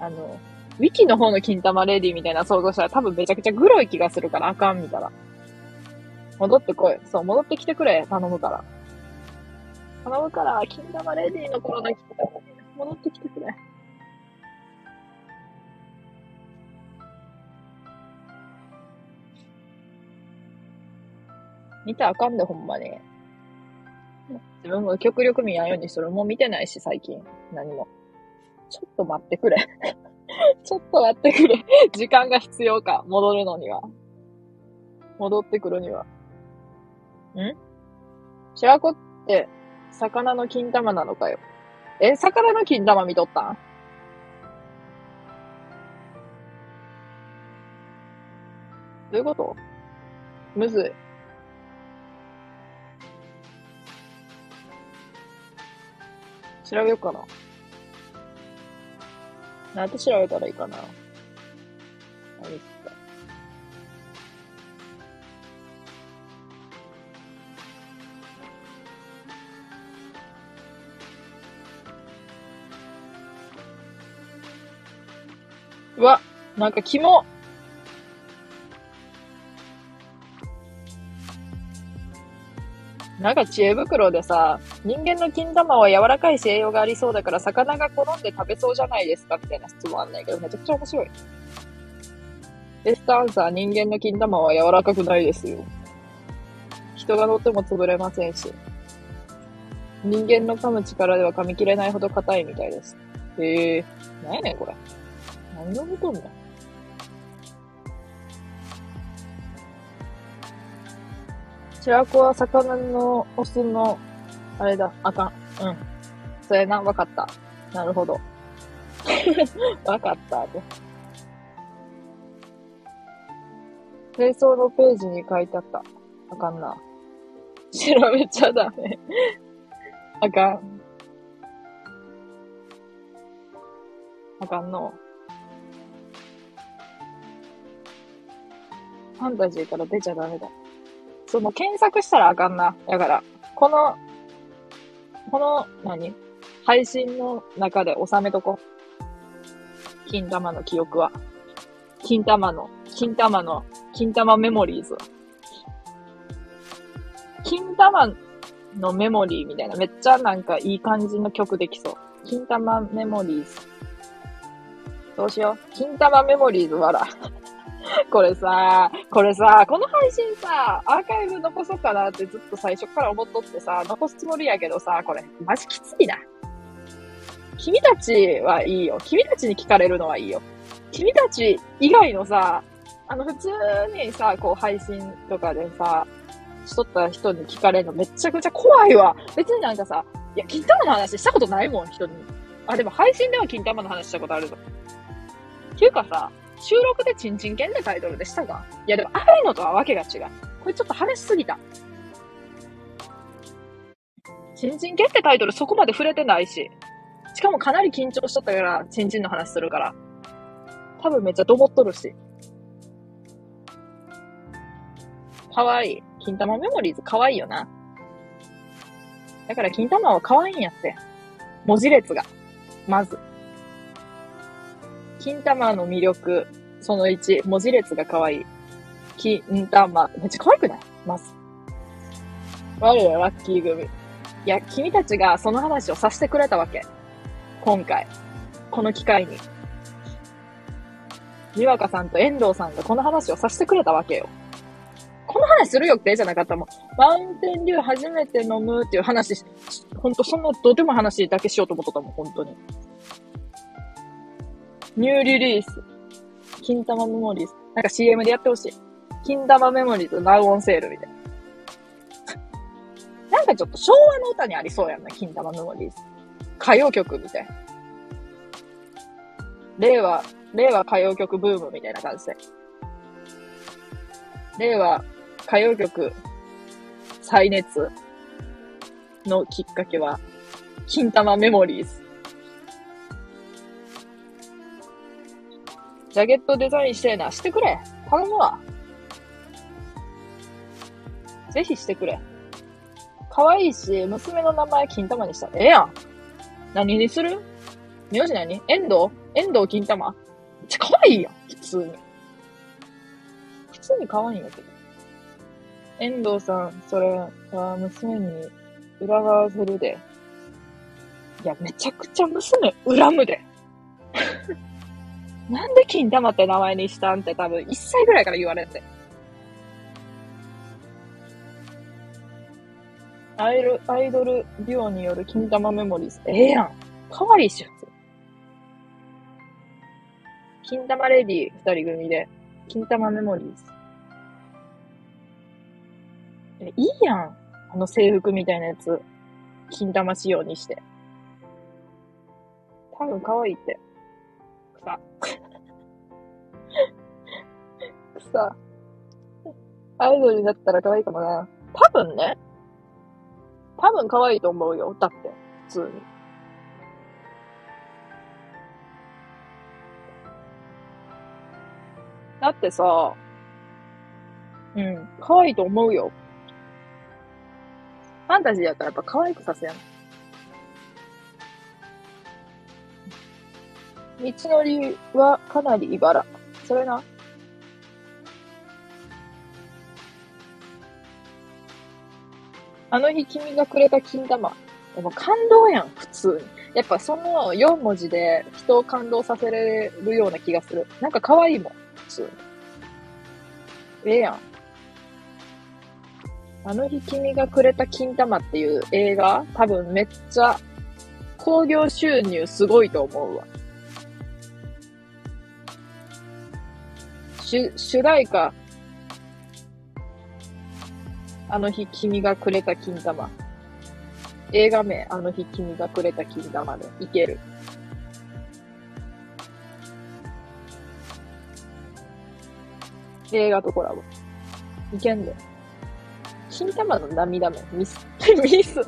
あの、ウィキの方の金玉レディみたいな想像したら多分めちゃくちゃグロい気がするからあかん見たら。戻ってこい。そう、戻ってきてくれ。頼むから。頼むから、金玉レディの頃の金玉戻ってきてくれ。見たらあかんで、ほんまに。自分も極力見やんようにする。もう見てないし、最近。何も。ちょっと待ってくれ。(laughs) ちょっと待ってくれ。時間が必要か。戻るのには。戻ってくるには。ん？白子って、魚の金玉なのかよ。え、魚の金玉見とったん？どういうこと？むずい。調べようかな。なんて調べたらいいかな。何っうわ、なんかキなんか知恵袋でさ、人間の金玉は柔らかいし栄養がありそうだから魚が好んで食べそうじゃないですかみたいな質問あんないけど、めちゃくちゃ面白い。ベストアンサー、人間の金玉は柔らかくないですよ。人が乗っても潰れませんし。人間の噛む力では噛み切れないほど硬いみたいです。へえー、なんやねんこれ。何を見とんだ白子は魚のオスの、あれだ、あかん。うん。それな、わかった。なるほど。(laughs) わかったで。清掃のページに書いてあった。あかんな。調べちゃダメ。あかん。あかんの。ファンタジーから出ちゃダメだ。その検索したらあかんな。だから、この、この、何？配信の中で収めとこ。金玉の記憶は。金玉の、金玉の、金玉メモリーズは。金玉のメモリーみたいな、めっちゃなんかいい感じの曲できそう。金玉メモリーズ。どうしよう。金玉メモリーズわら。(laughs) これさ、これさ、この配信さ、アーカイブ残そうかなってずっと最初から思っとってさ、残すつもりやけどさ、これ、マジきついな。君たちはいいよ。君たちに聞かれるのはいいよ。君たち以外のさ、あの、普通にさ、こう配信とかでさ、しとった人に聞かれるのめちゃくちゃ怖いわ。別になんかさ、いや、金玉の話したことないもん、人に。あ、でも配信では金玉の話したことあるぞ。っていうかさ、収録でチンチン犬でタイトルでしたが。いやでも、ああいうのとはわけが違う。これちょっと話しすぎた。チンチン犬ってタイトルそこまで触れてないし。しかもかなり緊張しとったから、チンチンの話するから。多分めっちゃどもっとるし。かわいい。金玉メモリーズかわいいよな。だから金玉はかわいいんやって。文字列が。まず。金玉の魅力、その1、文字列が可愛い。金玉。めっちゃ可愛くない？まず。我らラッキー組。いや、君たちがその話をさせてくれたわけ。今回。この機会に。にわかさんと遠藤さんがこの話をさせてくれたわけよ。この話するよってじゃなかったもん。マウンテンデュー初めて飲むっていう話、ほんとそのどでも話だけしようと思っとったもん、本当に。ニューリリース。金玉メモリーズ。なんか CM でやってほしい。金玉メモリーズ、ナウオンセールみたいな。(laughs) なんかちょっと昭和の歌にありそうやんな、金玉メモリーズ。歌謡曲みたいな。令和、令和歌謡曲ブームみたいな感じで。令和歌謡曲再熱のきっかけは、金玉メモリーズ。ジャケットデザインしてえな。してくれ。頼むわ。ぜひしてくれ。可愛いし、娘の名前金玉にしたええやん。何にする？名字何？遠藤？遠藤金玉めっちゃ可愛いやん。普通に。普通に可愛いんやけど。遠藤さん、それは娘に裏側せるで。いや、めちゃくちゃ娘恨むで。なんで金玉って名前にしたんって多分1歳ぐらいから言われて。アイドアイドルデュオによる金玉メモリーズ。ええやん。かわいいし、普通。金玉レディ二人組で、金玉メモリーズ。え、いいやん。あの制服みたいなやつ。金玉仕様にして。多分可愛いって。草。草。アイドルになったら可愛いかもな。多分ね。多分可愛いと思うよ。だって。普通に。だってさ、うん、可愛いと思うよ。ファンタジーやったらやっぱ可愛くさせやん。道のりはかなり茨。それな。あの日君がくれた金玉。でも感動やん、普通に。やっぱその4文字で人を感動させれるような気がする。なんか可愛いもん、普通に。ええやん。あの日君がくれた金玉っていう映画、多分めっちゃ興行収入すごいと思うわ。主、主題歌、あの日君がくれた金玉。映画名、あの日君がくれた金玉でいける。映画とコラボ。いけんで。金玉の涙目。ミス。(laughs) ミス。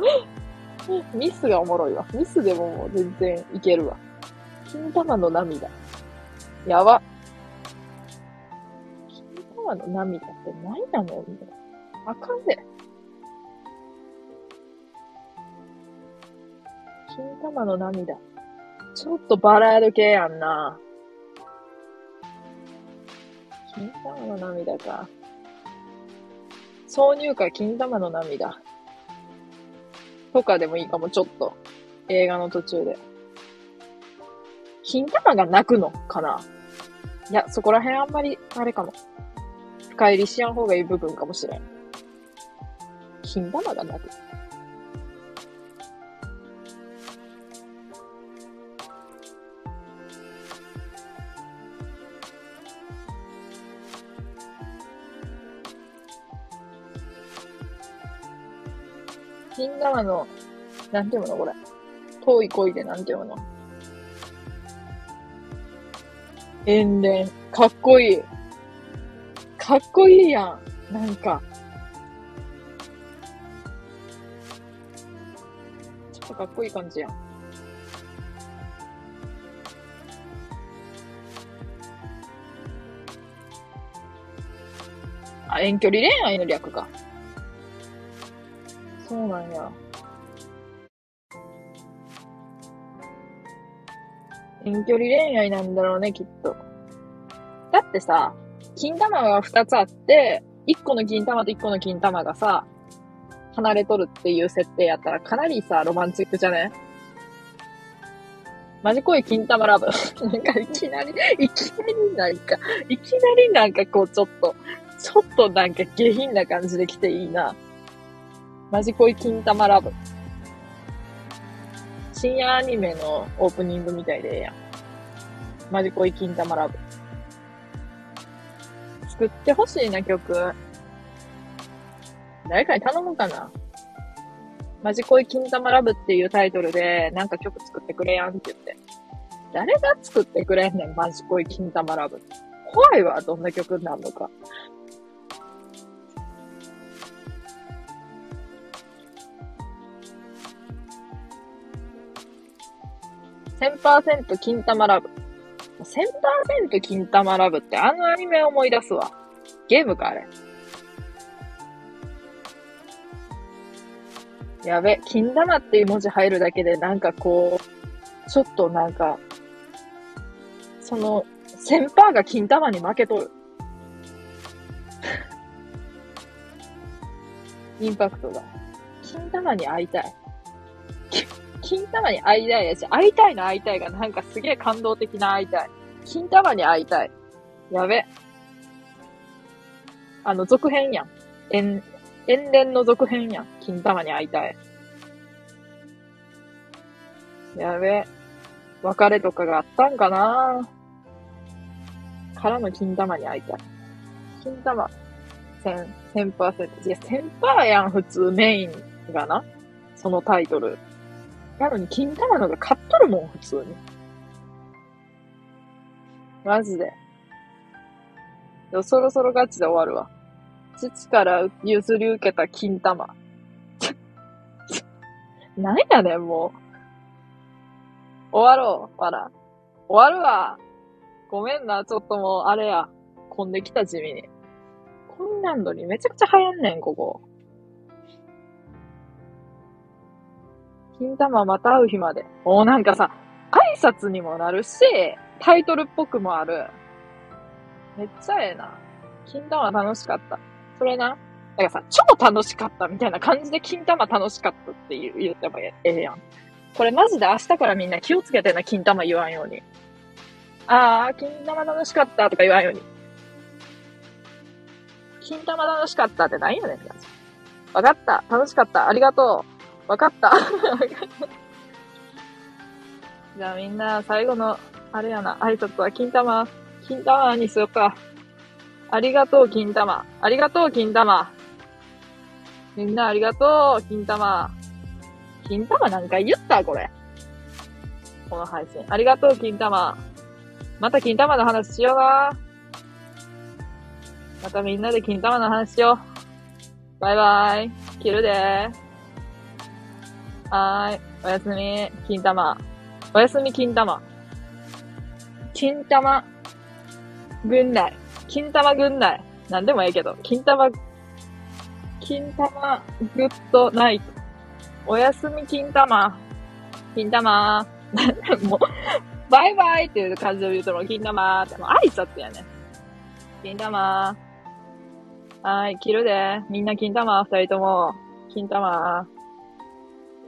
ミスがおもろいわ。ミスでももう全然いけるわ。金玉の涙。やば。金玉の涙って何なのみたいな。あかんで。金玉の涙。ちょっとバラード系やんな。金玉の涙か。挿入歌金玉の涙。とかでもいいかも、ちょっと。映画の途中で。金玉が泣くのかないや、そこら辺あんまり、あれかも。深入りしやん方がいい部分かもしれん。金玉が泣く。金玉の、なんていうのこれ。遠い恋でなんていうの遠恋。かっこいい。かっこいいやん。なんか。ちょっとかっこいい感じやん。あ、遠距離恋愛の略か。そうなんや。遠距離恋愛なんだろうね、きっと。だってさ、金玉が2つあって、1個の金玉と1個の金玉がさ、離れとるっていう設定やったらかなりさ、ロマンチックじゃねマジ恋金玉ラブ。(laughs) なんかいきなり、いきなりなんか、いきなりなんかこうちょっと、ちょっとなんか下品な感じで来ていいな。マジ恋金玉ラブ。深夜アニメのオープニングみたいでええやん。マジ恋金玉ラブ。作ってほしいな、曲。誰かに頼むかなマジ恋金玉ラブっていうタイトルで、なんか曲作ってくれやんって言って。誰が作ってくれんねん、マジ恋金玉ラブ。怖いわ、どんな曲になるのか。1000%金玉ラブ。1000%金玉ラブってあのアニメ思い出すわ。ゲームか、あれ。やべ、金玉っていう文字入るだけでなんかこう、ちょっとなんか、その、先輩が金玉に負けとる。(laughs) インパクトが。金玉に会いたい。金玉に会いたいやし、会いたいの会いたいがなんかすげえ感動的な会いたい。金玉に会いたい。やべ。あの、続編やん。遠、遠恋の続編やん。金玉に会いたい。やべ。別れとかがあったんかなからの金玉に会いたい。金玉、1000、1000%。いや、1000%やん、普通メインがな。そのタイトル。なのに金玉のが買っとるもん、普通に。マジで。でそろそろガチで終わるわ。父から譲り受けた金玉。(laughs) なんやねん、もう。終わろう、わら。終わるわ。ごめんな、ちょっともう、あれや。混んできた地味に。コインランドリーめちゃくちゃ流行んねん、ここ。金玉また会う日まで。おなんかさ、挨拶にもなるし、タイトルっぽくもある。めっちゃええな。金玉楽しかった。それな。だからさ、超楽しかったみたいな感じで金玉楽しかったって言言ってもええやん。これマジで明日からみんな気をつけてな、金玉言わんように。あー、金玉楽しかったとか言わんように。金玉楽しかったって何やねんわかった。楽しかった。ありがとう。わかった。(laughs) じゃあみんな、最後の、あれやな、挨拶は金玉、金玉にしようか。ありがとう、金玉。ありがとう、金玉。みんなありがとう、金玉。金玉何回言ったこれ。この配信。ありがとう、金玉。また金玉の話しような。またみんなで金玉の話しよう。バイバイ。切るではーい。おやすみ、金玉。おやすみ、金玉。金玉、軍内。金玉軍内。なんでもええけど、金玉、金玉グッドナイト。おやすみ金玉。金玉。(laughs) もう、バイバイっていう感じで言うとも、金玉って、もう挨拶やね。金玉。はい、切るで。みんな金玉、二人とも。金玉。